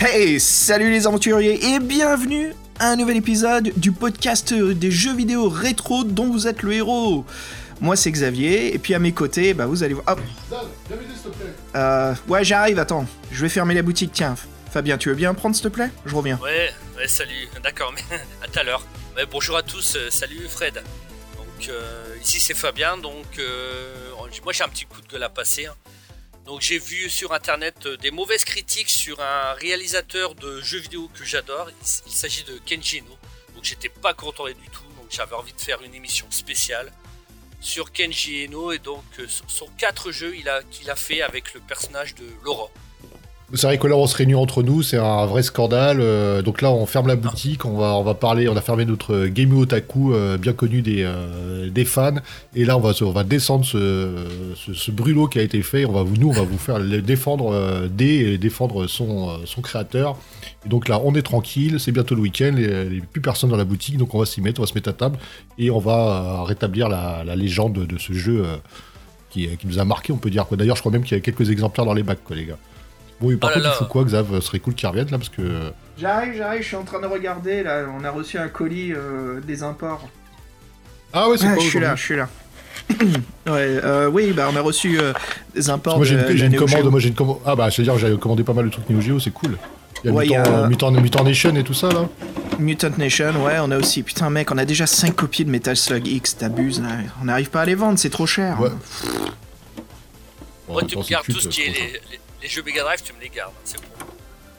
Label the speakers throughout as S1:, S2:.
S1: Hey, salut les aventuriers et bienvenue à un nouvel épisode du podcast des jeux vidéo rétro dont vous êtes le héros. Moi c'est Xavier et puis à mes côtés, bah vous allez voir. Hop. Euh, ouais, j'arrive. Attends, je vais fermer la boutique. Tiens, Fabien, tu veux bien prendre s'il te plaît? Je reviens.
S2: Ouais, ouais, salut. D'accord, mais à tout à l'heure. Ouais, bonjour à tous. euh, salut Fred. Euh, ici c'est Fabien. Donc euh, moi j'ai un petit coup de gueule à passer. hein. Donc j'ai vu sur internet euh, des mauvaises critiques sur un réalisateur de jeux vidéo que j'adore. Il, s'agit de Kenji Eno. Donc j'étais pas content du tout. Donc j'avais envie de faire une émission spéciale sur Kenji Eno et donc sur- sur quatre jeux il a qu'il a fait avec le personnage de Laura.
S3: C'est vrai que là, on se réunit entre nous, c'est un vrai scandale. euh, donc là, on ferme la boutique, on va, on va parler, on a fermé notre Game Otaku, euh, bien connu des, euh, des fans. Et là, on va, on va descendre ce, ce, brûlot qui a été fait. On va nous, on va vous faire défendre des et défendre son, son créateur. Et donc là, on est tranquille, c'est bientôt le week-end, il n'y a plus personne dans la boutique, donc on va s'y mettre, on va se mettre à table et on va rétablir la, la légende de ce jeu qui, qui nous a marqué, on peut dire. D'ailleurs, je crois même qu'il y a quelques exemplaires dans les bacs, les gars. Bon, et par
S2: Oh là
S3: contre, il
S2: là.
S3: faut quoi, Xav Ce serait cool qu'il revienne là, parce que.
S1: J'arrive, j'arrive, je suis en train de regarder là. On a reçu un colis euh, des imports.
S3: Ah ouais, c'est
S1: Ah,
S3: quoi
S1: je suis là, je suis là. ouais, euh, oui, bah on a reçu euh, des imports.
S3: Moi, j'ai une, commande. Moi, j'ai une commande. Ah bah, c'est-à-dire, j'avais commandé pas mal de trucs Neo Geo, c'est cool. Il y a
S1: Ouais, il y
S3: Mutant,
S1: a-
S3: euh, Mutant- Mutant Nation et tout ça là.
S1: Mutant Nation, ouais, on a aussi. Putain, mec, on a déjà 5 copies de Metal Slug X, t'abuses là. On n'arrive pas à les vendre, c'est trop cher.
S3: Ouais. Bon,
S2: tu
S3: attends,
S2: me
S3: c'est
S2: gardes
S3: culte,
S2: tout ce qui est
S3: c'est
S2: les, les- les jeux Mega Drive, tu me les gardes, hein, c'est bon.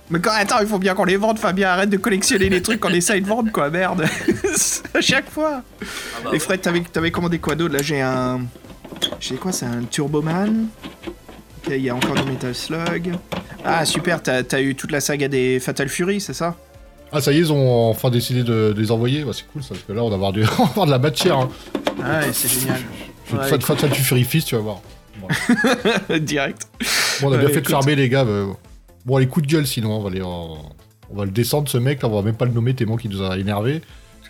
S1: Mais quand, attends, il faut bien qu'on les vende, Fabien. Arrête de collectionner les trucs qu'on essaye de vendre, quoi, merde. à chaque fois.
S2: Ah bah
S1: Et
S2: ouais.
S1: Fred, t'avais, t'avais commandé quoi d'autre? Là, j'ai un. J'ai quoi C'est un Turboman. Ok, il y a encore du Metal Slug. Ah, super, t'as, t'as eu toute la saga des Fatal Fury, c'est ça?
S3: Ah, ça y est, ils ont enfin décidé de, de les envoyer. Ouais, c'est cool ça, parce que là, on va avoir, du... on va avoir de la matière. Hein.
S1: Ah, ouais, c'est génial. Ouais,
S3: Fatal Fury Fist, tu vas voir.
S1: Direct.
S3: Bon, on a bien
S1: Ouais,
S3: fait de fermer, les gars. euh. Bon, les coups de gueule, sinon, on va, les, on... on va le descendre, ce mec. Là, on va même pas le nommer tellement qu'il nous a énervé.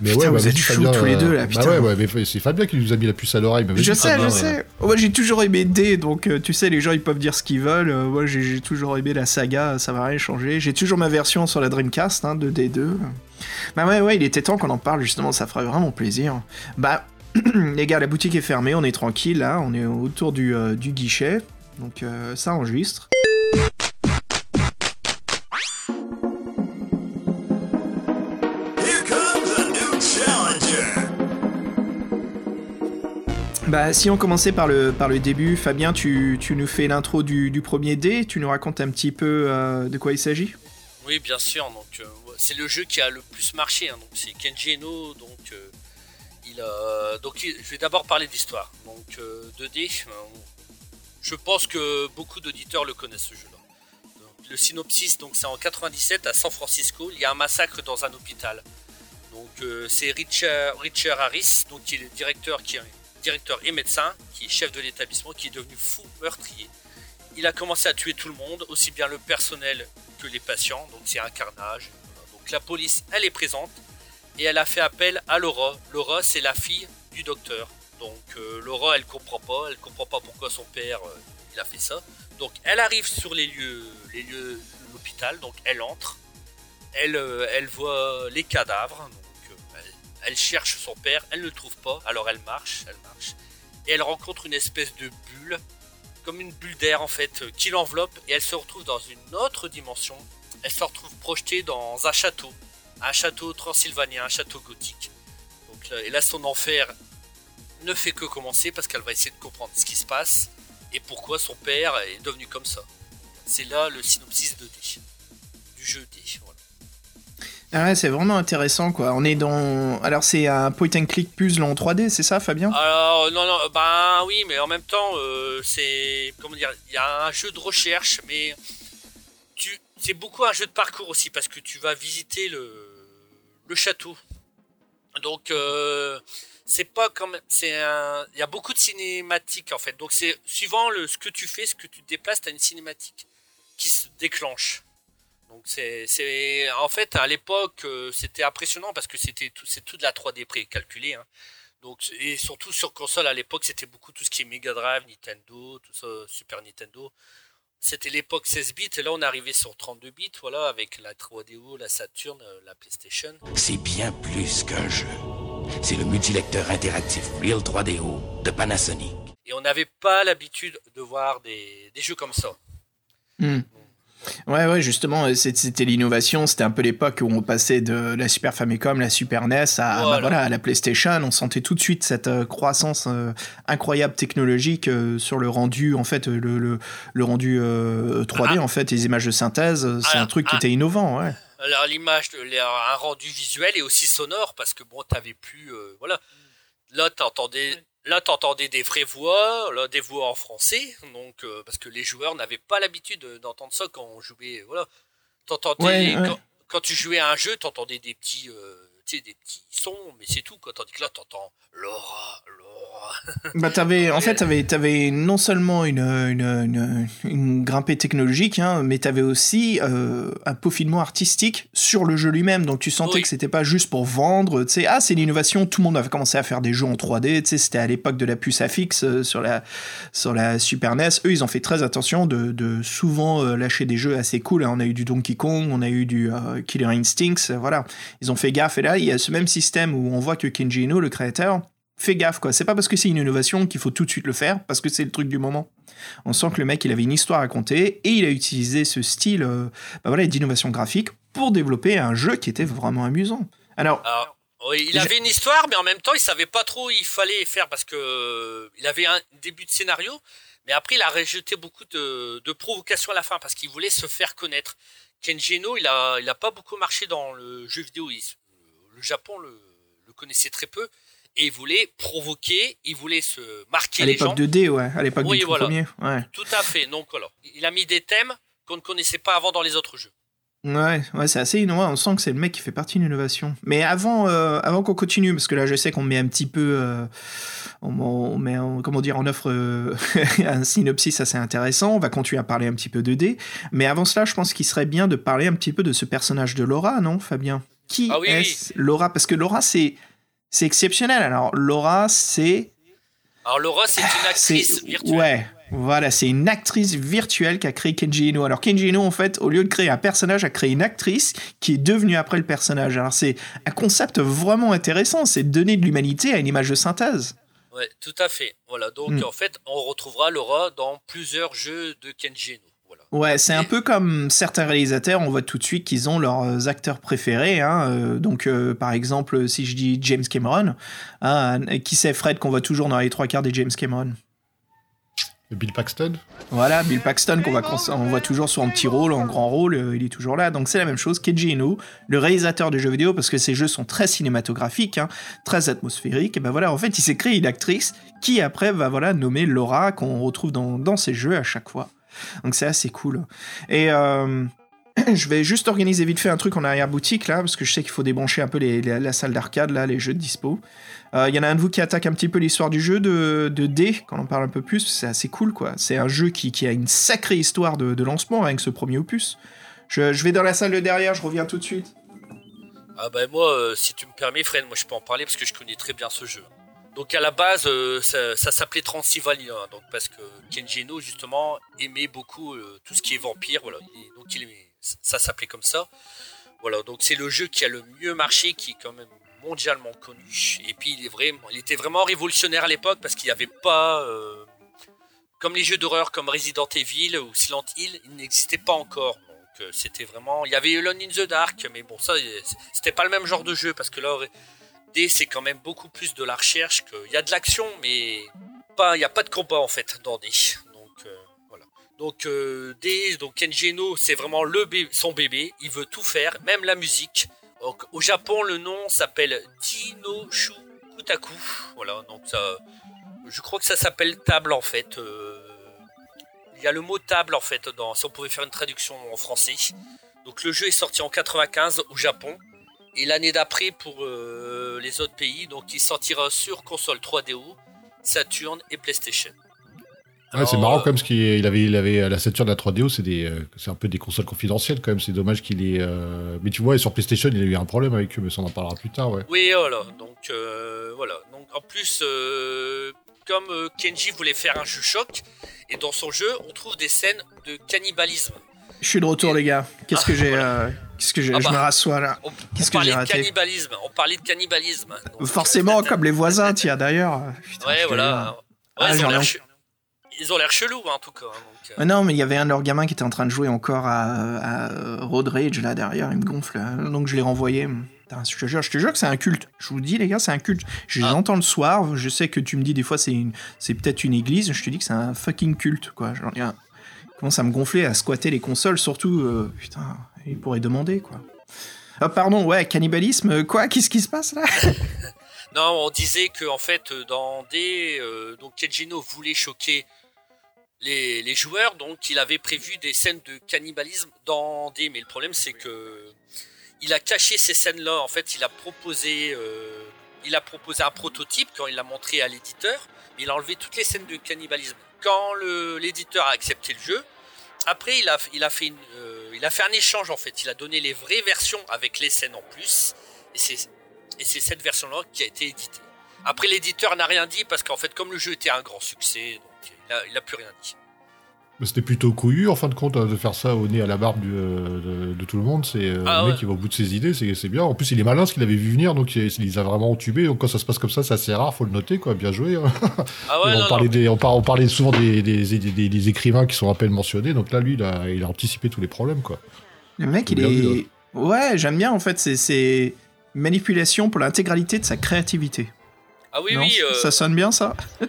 S3: Mais
S1: Putain,
S3: ouais,
S1: vous
S3: bah,
S1: êtes
S3: Fabien,
S1: tous les deux, là,
S3: Bah
S1: putain.
S3: ouais, ouais, mais c'est Fabien qui nous a mis la puce à l'oreille.
S1: Je sais, je
S3: euh,
S1: sais. Oh, Moi, j'ai toujours aimé D, donc euh, tu sais, les gens ils peuvent dire ce qu'ils veulent. Euh, moi, j'ai, j'ai toujours aimé la saga, ça va rien changer. J'ai toujours ma version sur la Dreamcast hein, de D2. Bah ouais, ouais, il était temps qu'on en parle justement, ça ferait vraiment plaisir. Bah, les gars, la boutique est fermée, on est tranquille là, on est autour du, euh, du guichet, donc euh, ça enregistre. Bah, si on commençait par le, par le début, Fabien, tu, tu nous fais l'intro du, du premier D, tu nous racontes un petit peu euh, de quoi il s'agit?
S2: Oui, bien sûr. Donc, c'est le jeu qui a le plus marché. hein, donc, c'est Kenji Eno. Donc, a. Donc, je vais d'abord parler d'histoire. Donc, euh, 2D. euh, je pense que beaucoup d'auditeurs le connaissent ce jeu-là. Le synopsis, donc, c'est en 97 à San Francisco. Il y a un massacre dans un hôpital. Donc, euh, c'est Richard, Harris, donc qui est le directeur, qui est directeur et médecin, qui est chef de l'établissement, qui est devenu fou meurtrier. Il a commencé à tuer tout le monde, aussi bien le personnel que les patients, donc c'est un carnage. Donc la police, elle est présente et elle a fait appel à Laura. Laura, c'est la fille du docteur. Donc euh, Laura, elle comprend pas, elle comprend pas pourquoi son père euh, il a fait ça. Donc elle arrive sur les lieux, les lieux l'hôpital, donc elle entre, elle, euh, elle voit les cadavres, donc elle, elle cherche son père, elle ne le trouve pas, alors elle marche, elle marche, et elle rencontre une espèce de bulle. Comme une bulle d'air en fait qui l'enveloppe. Et elle se retrouve dans une autre dimension. Elle se retrouve projetée dans un château, un château transylvanien, un château gothique. Donc et là son enfer ne fait que commencer parce qu'elle va essayer de comprendre ce qui se passe et pourquoi son père est devenu comme ça. C'est là le synopsis de D du jeu D. Voilà.
S1: Ah ouais, c'est vraiment intéressant quoi. On est dans. Alors, c'est un point and click puzzle en 3D, c'est ça, Fabien?
S2: Alors non non bah oui mais en même temps euh, c'est comment dire il y a un jeu de recherche mais tu c'est beaucoup un jeu de parcours aussi parce que tu vas visiter le le château donc euh, c'est pas comme c'est il y a beaucoup de cinématiques en fait donc c'est suivant le ce que tu fais ce que tu te déplaces t'as une cinématique qui se déclenche donc c'est c'est en fait à l'époque euh, c'était impressionnant parce que c'était tout c'est tout de la 3D précalculée hein. Donc, et surtout sur console à l'époque, c'était beaucoup tout ce qui est Mega Drive, Nintendo, tout ça, Super Nintendo. C'était l'époque 16 bits, et là on est arrivé sur 32 bits, voilà, avec la 3DO, la Saturn, euh, la PlayStation.
S4: C'est bien plus qu'un jeu. C'est le multilecteur interactif Real 3DO de Panasonic.
S2: Et on n'avait pas l'habitude de voir des, des jeux comme ça.
S1: Hmm. Ouais, ouais, justement, euh, c'était l'innovation. C'était un peu l'époque où on passait de la Super Famicom, la Super NES à,
S2: Voilà.
S1: bah voilà, à la PlayStation. On sentait tout de suite cette euh, croissance euh, incroyable technologique euh, sur le rendu, en fait, le, le, le rendu euh, 3D,
S2: Ah.
S1: en fait, les images de synthèse. C'est
S2: Ah,
S1: un truc qui
S2: ah.
S1: était innovant, ouais.
S2: Alors l'image, un rendu visuel et aussi sonore, parce que bon, t'avais plus, euh, voilà. Là, t'entendais, là, t'entendais des vraies voix, là, des voix en français, donc euh, parce que les joueurs n'avaient pas l'habitude de- d'entendre ça quand on jouait, voilà. T'entendais,
S1: Ouais, ouais.
S2: Quand, quand tu jouais à un jeu, t'entendais des petits, euh, des petits sons, mais c'est tout, quoi. Tandis que là, t'entends Laura, Laura.
S1: Bah, t'avais, en fait, t'avais, t'avais non seulement une, une, une, une grimpée technologique, hein, mais t'avais aussi euh, un peaufinement artistique sur le jeu lui-même. Donc tu sentais
S2: Oui.
S1: que c'était pas juste pour vendre. Tu sais, ah, c'est l'innovation. Tout le monde avait commencé à faire des jeux en 3D. Tu sais, c'était à l'époque de la puce à fixe euh, sur la sur la Super NES. Eux, ils ont fait très attention de, de souvent euh, lâcher des jeux assez cool. hein. On a eu du Donkey Kong, on a eu du euh, Killer Instincts. voilà, ils ont fait gaffe. Et là, il y a ce même système où on voit que Kenji Ino, le créateur, fais gaffe quoi. C'est pas parce que c'est une innovation qu'il faut tout de suite le faire, parce que c'est le truc du moment. On sent que le mec il avait une histoire à raconter et il a utilisé ce style euh, bah voilà, d'innovation graphique pour développer un jeu qui était vraiment amusant. Alors,
S2: Alors, oui, il avait une histoire, mais en même temps, il savait pas trop où il fallait faire parce que euh, il avait un début de scénario, mais après, il a rejeté beaucoup de, de provocations à la fin parce qu'il voulait se faire connaître. Kenji Eno, il a, il a pas beaucoup marché dans le jeu vidéo. Il- le Japon le, le connaissait très peu et il voulait provoquer, il voulait se marquer
S1: à
S2: les gens.
S1: l'époque de D, ouais, à l'époque
S2: Oui,
S1: du
S2: voilà.
S1: premier, ouais.
S2: Tout à fait. Donc voilà, il a mis des thèmes qu'on ne connaissait pas avant dans les autres jeux.
S1: Ouais, ouais, c'est assez innovant. On sent que c'est le mec qui fait partie de l'innovation. Mais avant, euh, avant qu'on continue, parce que là, je sais qu'on met un petit peu, euh, on, on met, en- comment dire, on offre euh, un synopsis assez intéressant. On va continuer à parler un petit peu de D. Mais avant cela, je pense qu'il serait bien de parler un petit peu de ce personnage de Laura, non, Fabien? Qui
S2: Ah oui,
S1: est Laura? Parce que Laura, c'est, c'est exceptionnel. Alors, Laura, c'est
S2: Alors Laura, c'est une actrice
S1: c'est
S2: virtuelle.
S1: ouais, voilà, c'est une actrice virtuelle qu'a créé Kenji Ino. Alors Kenji Ino, en fait, au lieu de créer un personnage, a créé une actrice qui est devenue après le personnage. Alors c'est un concept vraiment intéressant, c'est de donner de l'humanité à une image de synthèse.
S2: Ouais, tout à fait. Voilà, donc
S1: Mm.
S2: en fait, on retrouvera Laura dans plusieurs jeux de Kenji Eno.
S1: Ouais, c'est un peu comme certains réalisateurs, on voit tout de suite qu'ils ont leurs acteurs préférés. hein. Euh, donc, euh, par exemple, si je dis James Cameron, hein, qui c'est Fred qu'on voit toujours dans les trois quarts des James Cameron?
S3: Bill Paxton
S1: Voilà, Bill Paxton qu'on va cons- on voit toujours sur un petit rôle, en grand rôle, euh, il est toujours là. Donc c'est la même chose. Keiji Ino, le réalisateur de jeux vidéo, parce que ces jeux sont très cinématographiques, hein, très atmosphériques. Et ben voilà, en fait, il s'est créé une actrice qui après va voilà nommer Laura qu'on retrouve dans, dans ces jeux à chaque fois. Donc c'est assez cool. Et euh, je vais juste organiser vite fait un truc en arrière boutique là, parce que je sais qu'il faut débrancher un peu les- la salle d'arcade là, les jeux de dispo. Euh, Il y en a un de vous qui attaque un petit peu l'histoire du jeu de, de D, quand on parle un peu plus, c'est assez cool quoi. C'est un jeu qui, a une sacrée histoire de, lancement avec ce premier opus. Je, vais dans la salle de derrière, je reviens tout de suite.
S2: Ah ben moi, euh, si tu me permets, Fred, moi je peux en parler parce que je connais très bien ce jeu. Donc à la base, euh, ça, s'appelait Transylvania, hein, donc parce que Kenji justement aimait beaucoup euh, tout ce qui est vampire, voilà. Donc ça s'appelait comme ça. Voilà, donc c'est le jeu qui a le mieux marché, qui est quand même mondialement connu. Et puis il est vraiment, était vraiment révolutionnaire à l'époque parce qu'il n'y avait pas, euh, comme les jeux d'horreur comme Resident Evil ou Silent Hill, il n'existait pas encore. Donc c'était vraiment, il y avait Alone in the Dark, mais bon ça, c'était pas le même genre de jeu parce que là, D c'est quand même beaucoup plus de la recherche. Que... Il y a de l'action, mais pas, il n'y a pas de combat en fait dans D. Donc euh, voilà. Donc euh, D, donc Kenji Eno, c'est vraiment le bé- son bébé. Il veut tout faire, même la musique. Donc, au Japon, le nom s'appelle Jinoshu Kutaku. Voilà, donc ça, je crois que ça s'appelle table en fait. Euh, Il y a le mot table en fait dans. Si on pouvait faire une traduction en français. Donc le jeu est sorti en 95 au Japon et l'année d'après pour euh, les autres pays. Donc il sortira sur console 3DO, Saturn et PlayStation.
S3: Ouais, c'est marrant
S2: euh,
S3: quand même, parce qu'il il avait, il avait la Saturn, la 3DO, c'est des, euh, c'est un peu des consoles confidentielles quand même. C'est dommage qu'il ait. euh, Mais tu vois, sur PlayStation, il a eu un problème avec eux, mais ça on en parlera plus tard, ouais.
S2: Oui, voilà. Donc, euh, voilà. Donc, en plus, euh, comme euh, Kenji voulait faire un jeu choc, et dans son jeu, on trouve des scènes de cannibalisme.
S1: Je suis de retour, les gars. Qu'est-ce
S2: Ah,
S1: que j'ai
S2: voilà.
S1: Qu'est-ce que j'ai
S2: Ah
S1: Je
S2: bah.
S1: me rassois là. Qu'est-ce que j'ai
S2: de
S1: raté
S2: cannibalisme. On parlait de cannibalisme. Donc,
S1: Forcément, comme les voisins, tiens, d'ailleurs. Je
S2: Ouais, voilà.
S1: Ah,
S2: ils, ont
S1: ai
S2: l'air che- chelous, hein, en tout cas. hein, donc, euh,
S1: non, mais il y avait un de leurs gamins qui était en train de jouer encore à, à euh, Road Rage là derrière, il me gonfle. là. Donc je l'ai renvoyé. Putain, je te jure, je te jure que c'est un culte. Je vous dis les gars, c'est un culte. Je les
S2: Ah.
S1: entends le soir. Je sais que tu me dis des fois c'est une, c'est peut-être une église. Je te dis que c'est un fucking culte quoi. Genre, il commence à me gonfler, à squatter les consoles, surtout. euh, putain, il pourrait demander quoi. Ah pardon, ouais, cannibalisme, quoi Qu'est-ce qui se passe là?
S2: Non, on disait que en fait, dans D, euh, donc Kenjino voulait choquer les, les joueurs, donc il avait prévu des scènes de cannibalisme dans D, mais le problème c'est que il a caché ces scènes-là. En fait, il a proposé, euh, il a proposé un prototype quand il l'a montré à l'éditeur, mais il a enlevé toutes les scènes de cannibalisme. Quand le- l'éditeur a accepté le jeu, après il a, il a fait une, euh, il a fait un échange en fait. Il a donné les vraies versions avec les scènes en plus, et c'est et c'est cette version-là qui a été éditée. Après, l'éditeur n'a rien dit parce qu'en fait, comme le jeu était un grand succès, il a, il a plus rien dit.
S3: C'était plutôt couillu en fin de compte hein, de faire ça au nez à la barbe du, euh, de, de tout le monde. C'est euh,
S2: Ah
S3: le mec
S2: ouais.
S3: qui va au bout de ses idées, c'est c'est bien. En plus, il est malin parce qu'il avait vu venir, donc il, il les a vraiment entubés. Donc quand ça se passe comme ça, c'est assez rare, faut le noter, quoi. Bien joué. hein.
S2: Ah ouais,
S3: on,
S2: non,
S3: parlait
S2: non.
S3: des- on, par- on parlait souvent des, des, des- des- des écrivains qui sont à peine mentionnés, donc là, lui, il a, il a anticipé tous les problèmes, quoi.
S1: Le mec, il est.
S3: vu,
S1: Ouais, j'aime bien en fait. C'est- manipulation pour l'intégralité de sa créativité.
S2: Ah oui,
S1: non
S2: oui. euh,
S1: Ça sonne bien ça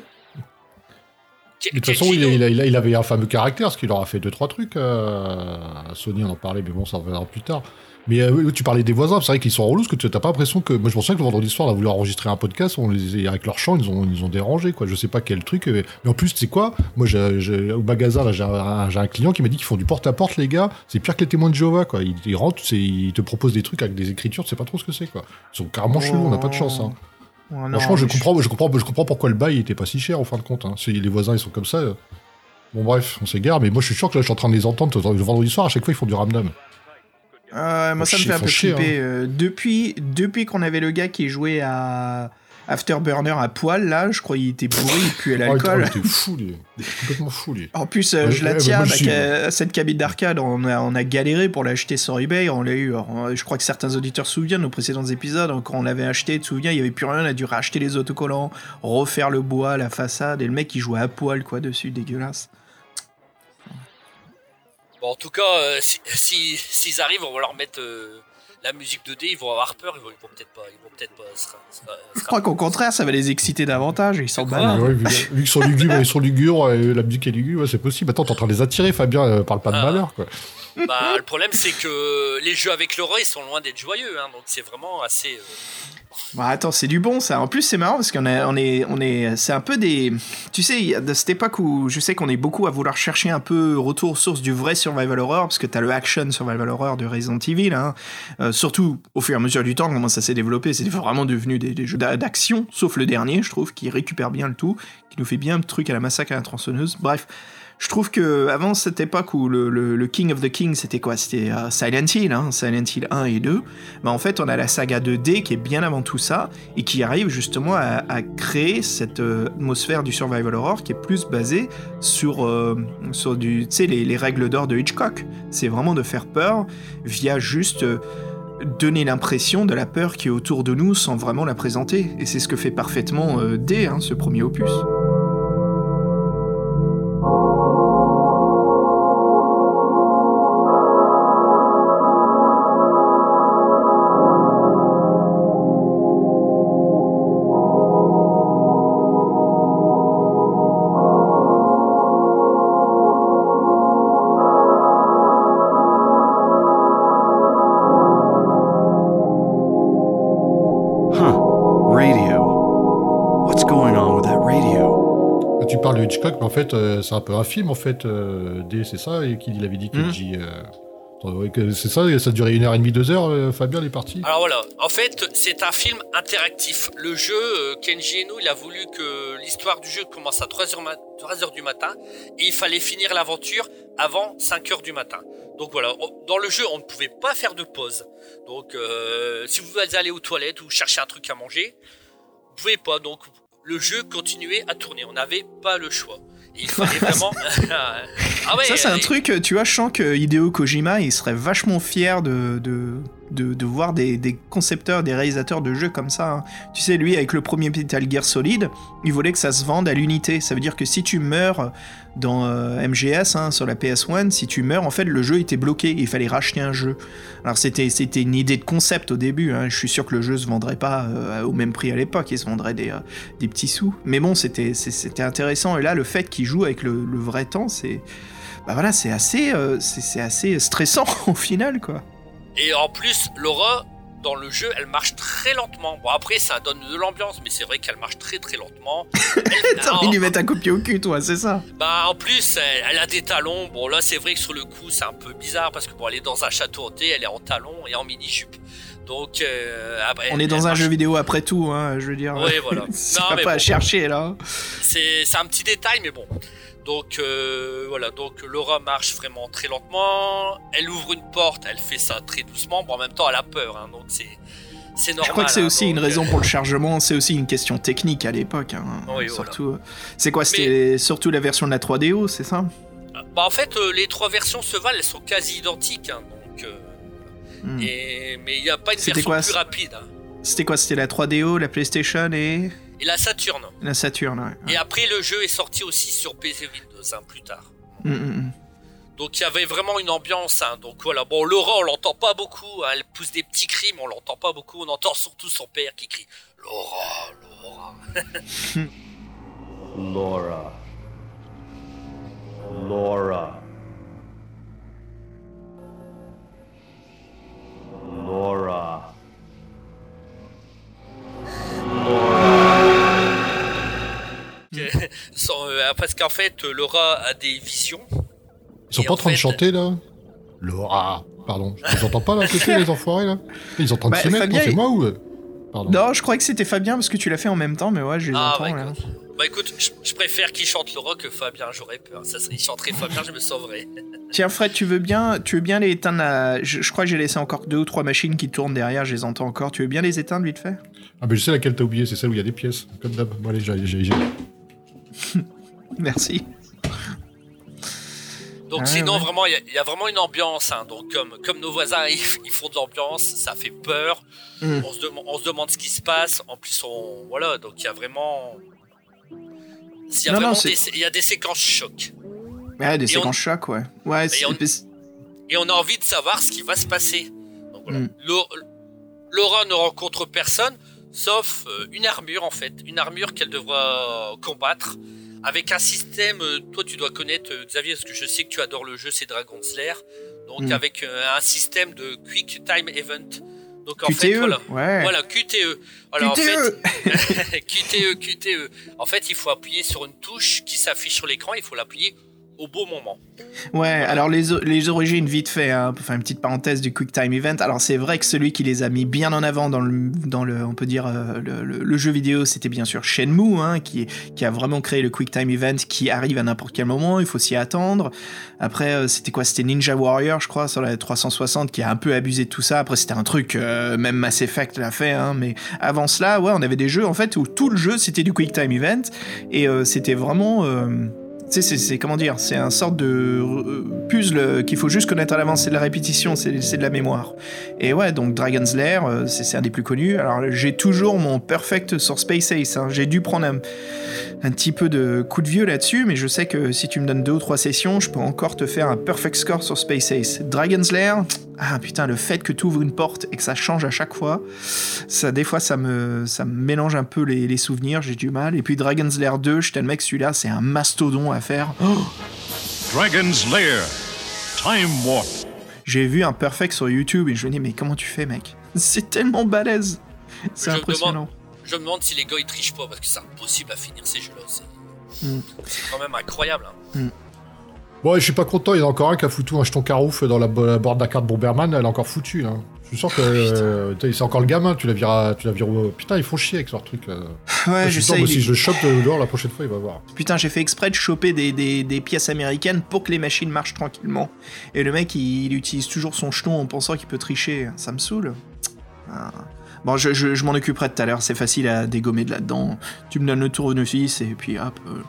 S3: De toute façon, il,
S2: Kenjino-
S3: il a- il a- il avait un fameux caractère, parce qu'il aura fait deux trois trucs. euh, Sony, on en parlait, mais bon, ça reviendra plus tard. Mais euh, tu parlais des voisins, c'est vrai qu'ils sont relous, parce que tu t'as pas l'impression que. Moi, je souviens que le vendredi soir, on a voulu enregistrer un podcast, on les, avec leur chant, ils ont, ils ont dérangé, quoi. Je sais pas quel truc. euh, Mais en plus, tu sais quoi? Moi, j'ai- j'ai- au magasin, là, j'ai un, un client qui m'a dit qu'ils font du porte-à-porte, les gars. C'est pire que les témoins de Jéhovah, quoi. Ils, ils rentrent, ils te proposent des trucs avec des écritures, tu sais pas trop ce que c'est, quoi. Ils sont carrément chelous, on n'a pas de chance, hein.
S1: Ouais, non,
S3: Franchement, je comprends, je comprends, je comprends pourquoi le bail était pas si cher en fin de compte. Hein. Si les voisins ils sont comme ça. Bon bref, on s'égare, mais moi je suis sûr que là je suis en train de les entendre le vendredi soir. À chaque fois ils font du ramdam.
S1: Euh, moi, ça me fait un peu
S3: chier, hein.
S1: flipper. euh, depuis depuis qu'on avait le gars qui jouait à Afterburner à poil, là, je crois qu'il était bourré, il puait
S3: Oh,
S1: l'alcool.
S3: il était fou, lui. Il était complètement fou, lui.
S1: En plus, euh,
S3: Ouais,
S1: je la tiens, bah,
S3: suis-
S1: qu'à- cette cabine d'arcade, on a, on a galéré pour l'acheter sur eBay, on l'a eu. alors, je crois que certains auditeurs se souviennent de nos précédents épisodes, quand on l'avait acheté, tu te souviens, il n'y avait plus rien, on a dû racheter les autocollants, refaire le bois, la façade, et le mec il jouait à poil, quoi, dessus, dégueulasse.
S2: Bon, en tout cas, euh, si- si- s'ils arrivent, on va leur mettre euh, la musique 2D, ils vont avoir peur, ils vont, peut-être pas, ils vont peut-être pas.
S1: Je crois qu'au contraire, ça va les exciter davantage, ils.
S2: Ah.
S3: Ouais, vu, vu qu'ils sont lugubres, ils sont lugubres, et la musique est lugubre, ouais, c'est possible. Attends, t'es en train de les attirer, Fabien, euh, parle pas de
S2: Ah.
S3: malheur, quoi.
S2: Bah, le problème, c'est que les jeux avec Laura, ils sont loin d'être joyeux, hein, donc c'est vraiment assez. euh,
S1: Bah attends, c'est du bon ça. En plus, c'est marrant parce qu'on est, on est, on est, c'est un peu des, tu sais, de cette époque où je sais qu'on est beaucoup à vouloir chercher un peu retour aux sources du vrai survival horror parce que t'as le action survival horror de Resident Evil, hein. Euh, surtout au fur et à mesure du temps, comment ça s'est développé, c'est vraiment devenu des, des jeux d'a- d'action, sauf le dernier, je trouve, qui récupère bien le tout, qui nous fait bien le truc à la massacre à la tronçonneuse. Bref. Je trouve que avant cette époque où le, King of the King c'était quoi? C'était euh, Silent Hill, hein, Silent Hill 1 et 2. Bah, en fait, on a la saga 2D qui est bien avant tout ça et qui arrive justement à, créer cette euh, atmosphère du survival horror qui est plus basée sur, euh, sur du, les, les règles d'or de Hitchcock. C'est vraiment de faire peur via juste donner l'impression de la peur qui est autour de nous sans vraiment la présenter. Et c'est ce que fait parfaitement D, hein, ce premier opus.
S3: Fait, euh, c'est un peu un film, en fait, euh, D, c'est ça, et qu'il avait dit que
S1: Mhm.
S3: J. euh, c'est ça, ça durait une heure et demie, deux heures, euh, Fabien, les parties?
S2: Alors voilà, en fait, c'est un film interactif. Le jeu, euh, Kenji Eno, il a voulu que l'histoire du jeu commence à 3h, ma- 3h du matin et il fallait finir l'aventure avant 5h du matin. Donc voilà, dans le jeu, on ne pouvait pas faire de pause. Donc euh, si vous allez aux toilettes ou chercher un truc à manger, vous pouvez pas. Donc le jeu continuait à tourner. On n'avait pas le choix. Il fallait vraiment. ah ouais,
S1: Ça, c'est un
S2: et-
S1: truc, tu vois, je sens que Hideo Kojima, il serait vachement fier de, de, de, voir des, concepteurs, des réalisateurs de jeux comme ça. hein. Tu sais, lui, avec le premier Metal Gear Solid, il voulait que ça se vende à l'unité. Ça veut dire que si tu meurs dans euh, MGS, hein, sur la PS1, si tu meurs, en fait, le jeu était bloqué. Il fallait racheter un jeu. Alors, c'était une idée de concept au début. hein. Je suis sûr que le jeu se vendrait pas euh, au même prix à l'époque. Il se vendrait des, euh, des petits sous. Mais bon, c'était intéressant. Et là, le fait qu'il joue avec le, vrai temps, c'est bah voilà, c'est assez, c'est assez stressant au final, quoi.
S2: Et en plus, Laura, dans le jeu, elle marche très lentement. Bon, après, ça donne de l'ambiance, mais c'est vrai qu'elle marche très très lentement. Elle-
S1: T'as envie
S2: en,
S1: de lui mettre un copier au cul, toi, c'est ça?
S2: Bah, en plus, elle, elle a des talons. Bon, là, c'est vrai que sur le coup, c'est un peu bizarre parce que bon, elle est dans un château hanté, elle est en talons et en mini-jupe. Donc, euh, après,
S1: On est dans un
S2: marche-
S1: jeu vidéo après tout, hein, je veux dire.
S2: Oui, voilà.
S1: c'est pas,
S2: mais
S1: pas à chercher, là.
S2: C'est c'est un petit détail, mais bon. Donc euh, voilà, donc Laura marche vraiment très lentement. Elle ouvre une porte, elle fait ça très doucement. Bon, en même temps, elle a peur, hein, donc c'est c'est normal.
S1: Je crois que c'est
S2: hein,
S1: aussi une raison
S2: euh,
S1: pour le chargement, c'est aussi une question technique à l'époque. hein,
S2: Oui,
S1: surtout. euh, C'est quoi C'était surtout la version de la 3DO, c'est ça?
S2: Bah, en fait, euh, les trois versions se valent, elles sont quasi identiques. donc, euh,
S1: Hmm.
S2: et, mais il n'y a pas une version
S1: quoi,
S2: plus rapide.
S1: C'était quoi C'était la 3DO, la PlayStation et
S2: Et la Saturn.
S1: la Saturn, ouais.
S2: Et après, le jeu est sorti aussi sur PC Windows hein, plus tard.
S1: Mm, mm, mm.
S2: Donc il y avait vraiment une ambiance. hein. Donc voilà, bon, Laura, on l'entend pas beaucoup. hein. Elle pousse des petits cris, mais on l'entend pas beaucoup. On entend surtout son père qui crie Laura, Laura.
S5: Laura. Laura. Laura.
S2: Sans, euh, parce qu'en fait, Laura a des visions.
S3: Ils sont pas
S2: en
S3: train de chanter, là Laura. Pardon, je entends pas, là, côté, les enfoirés, là Ils sont en train de se mettre, c'est
S1: il-
S3: moi ou... euh Pardon.
S1: Non, je croyais que c'était Fabien parce que tu l'as fait en même temps, mais ouais, je les
S2: Ah,
S1: entends
S2: bah,
S1: là.
S2: écoute. Bah écoute, je, je préfère qu'il chante Laura que Fabien. J'aurais peur. Ça serait, il chanterait Fabien, je me sauverais.
S1: Tiens Fred, tu veux bien, tu veux bien les éteindre je crois que j'ai laissé encore deux ou trois machines qui tournent derrière, je les entends encore. Tu veux bien les éteindre vite fait?
S3: Ah, mais je sais laquelle t'as oublié, c'est celle où il y a des pièces, comme d'hab. Bon, allez, j'ai...
S1: Merci.
S2: Donc
S1: Ah,
S2: sinon,
S1: ouais.
S2: vraiment, il y a- il y, a vraiment une ambiance. hein. Donc comme, comme nos voisins, ils, ils font de l'ambiance, ça fait peur.
S1: Mm.
S2: On, se demande, on se demande ce qui se passe. En plus, on voilà. Donc il y a vraiment, il y a
S1: Non,
S2: vraiment des, il y a des séquences choc.
S1: Ouais, des
S2: Et
S1: séquences choc, ouais.
S2: On- et on a envie de savoir ce qui va se passer. Donc, voilà.
S1: Mm.
S2: Lau- Laura ne rencontre personne, sauf euh, une armure en fait, une armure qu'elle devra combattre avec un système. euh, toi, tu dois connaître euh, Xavier, parce que je sais que tu adores le jeu, c'est Dragon Slayer. Donc
S1: Mm.
S2: avec un système de Quick Time Event. Donc en
S1: QTE,
S2: fait, voilà.
S1: ouais.
S2: Voilà, QTE. Alors, en
S1: QTE.
S2: fait, QTE, QTE. En fait, il faut appuyer sur une touche qui s'affiche sur l'écran, il faut l'appuyer au beau moment.
S1: Ouais, alors les, les origines, vite fait, hein, pour faire une petite parenthèse du Quick Time Event. Alors c'est vrai que celui qui les a mis bien en avant dans le, dans le on peut dire, euh, le, le- jeu vidéo, c'était bien sûr Shenmue, hein, qui, qui a vraiment créé le Quick Time Event qui arrive à n'importe quel moment, il faut s'y attendre. Après, euh, c'était quoi? C'était Ninja Warrior, je crois, sur la 360, qui a un peu abusé de tout ça. Après, c'était un truc, euh, même Mass Effect l'a fait, hein, mais avant cela, ouais, on avait des jeux, en fait, où tout le jeu, c'était du Quick Time Event, et c'était vraiment... c'est- comment dire, c'est un sorte de euh, puzzle qu'il faut juste connaître à l'avance, c'est de la répétition, c'est de la mémoire. Et ouais, donc Dragon's Lair, euh, c'est c'est un des plus connus. Alors j'ai toujours mon perfect sur Space Ace, hein. j'ai dû prendre un, un petit peu de coup de vieux là-dessus, mais je sais que si tu me donnes deux ou trois sessions, je peux encore te faire un perfect score sur Space Ace. Dragon's Lair, ah putain, le fait que tu ouvres une porte et que ça change à chaque fois, ça des fois ça me, ça me mélange un peu les, les souvenirs, j'ai du mal. Et puis Dragon's Lair 2, je t'admets que celui-là, c'est un mastodon à faire. Oh,
S6: Dragon's Lair. Time Warp.
S1: J'ai vu un perfect sur YouTube et je me dis, mais comment tu fais, mec? C'est tellement balèze C'est impressionnant.
S2: Je me demande si les gars ils trichent pas parce que c'est impossible à finir ces jeux-là. C'est
S1: Mm.
S2: c'est quand même incroyable. hein.
S3: Ouais, Ouais, je suis pas content, il y en a encore un qui a foutu un jeton carouf dans la, la boîte d'un carte Bomberman, elle est encore foutue, là. Je suis sûr que euh, t'as- c'est encore le gamin, tu la viras, tu la vires au- Putain, ils font chier avec leur truc. Là.
S1: Ouais,
S3: je
S1: je
S3: suis sûr,
S1: sais. il
S3: si je le chope de- dehors la prochaine fois, il va voir.
S1: Putain, j'ai fait exprès de choper des, des- des pièces américaines pour que les machines marchent tranquillement. Et le mec, il, il utilise toujours son jeton en pensant qu'il peut tricher. Ça me saoule. Ah. Bon, je, je- je m'en occuperai tout à l'heure. C'est facile à dégommer de là-dedans. Tu me donnes le tournevis et puis hop. euh.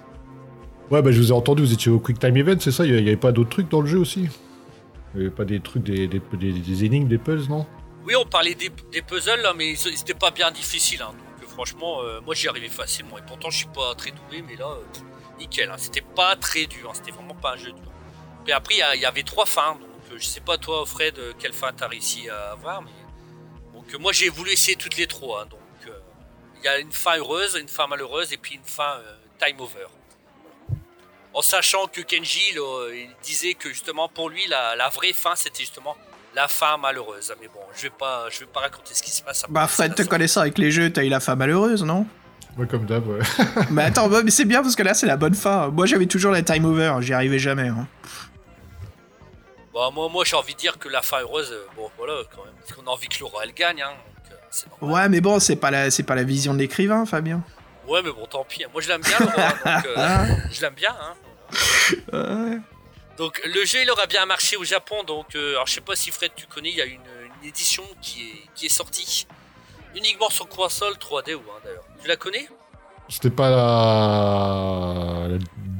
S3: Ouais, bah je vous ai entendu, vous étiez au Quick Time Event, c'est ça? Il y avait pas d'autres trucs dans le jeu aussi? Il y avait pas des trucs, des, des, des, des énigmes, des puzzles, non?
S2: Oui, on parlait des, des puzzles là, mais ils- c'était pas bien difficile. hein. donc euh, franchement, euh, moi j'y arrivais facilement. Et pourtant, je suis pas très doué, mais là, euh, nickel. hein. C'était pas très dur. hein. C'était vraiment pas un jeu dur. Puis après, il y avait trois fins. Donc euh, je sais pas toi, Fred, quelle fin t'as réussi à avoir, mais donc euh, moi j'ai voulu essayer toutes les trois. hein. donc euh, il y a une fin heureuse, une fin malheureuse, et puis une fin euh, time over. En sachant que Kenji, là, il disait que justement pour lui, la, la vraie fin, c'était justement la fin malheureuse. Mais bon, je vais pas, je vais pas raconter ce qui se passe. après.
S1: Bah, Fred, te connaissant avec les jeux, t'as eu la femme malheureuse, non?
S3: Ouais, comme d'hab, ouais.
S1: Mais attends, mais c'est bien parce que là, c'est la bonne fin. Moi, j'avais toujours la time over. J'y arrivais jamais. hein.
S2: Bah, moi, moi j'ai envie de dire que la fin heureuse, euh, bon voilà quand même, parce qu'on a envie que Laura elle gagne, hein, donc euh, c'est normal.
S1: Ouais, mais bon, c'est pas la, c'est pas la vision de l'écrivain, Fabien.
S2: Ouais, mais bon, tant pis. hein. Moi je l'aime bien, Laura, donc euh, je l'aime bien. Hein.
S1: Ouais.
S2: Donc le jeu il aura bien marché au Japon donc euh, alors je sais pas si Fred tu connais il y a une, une édition qui est qui est sortie uniquement sur console 3D ou hein, d'ailleurs tu la connais?
S3: C'était pas la... la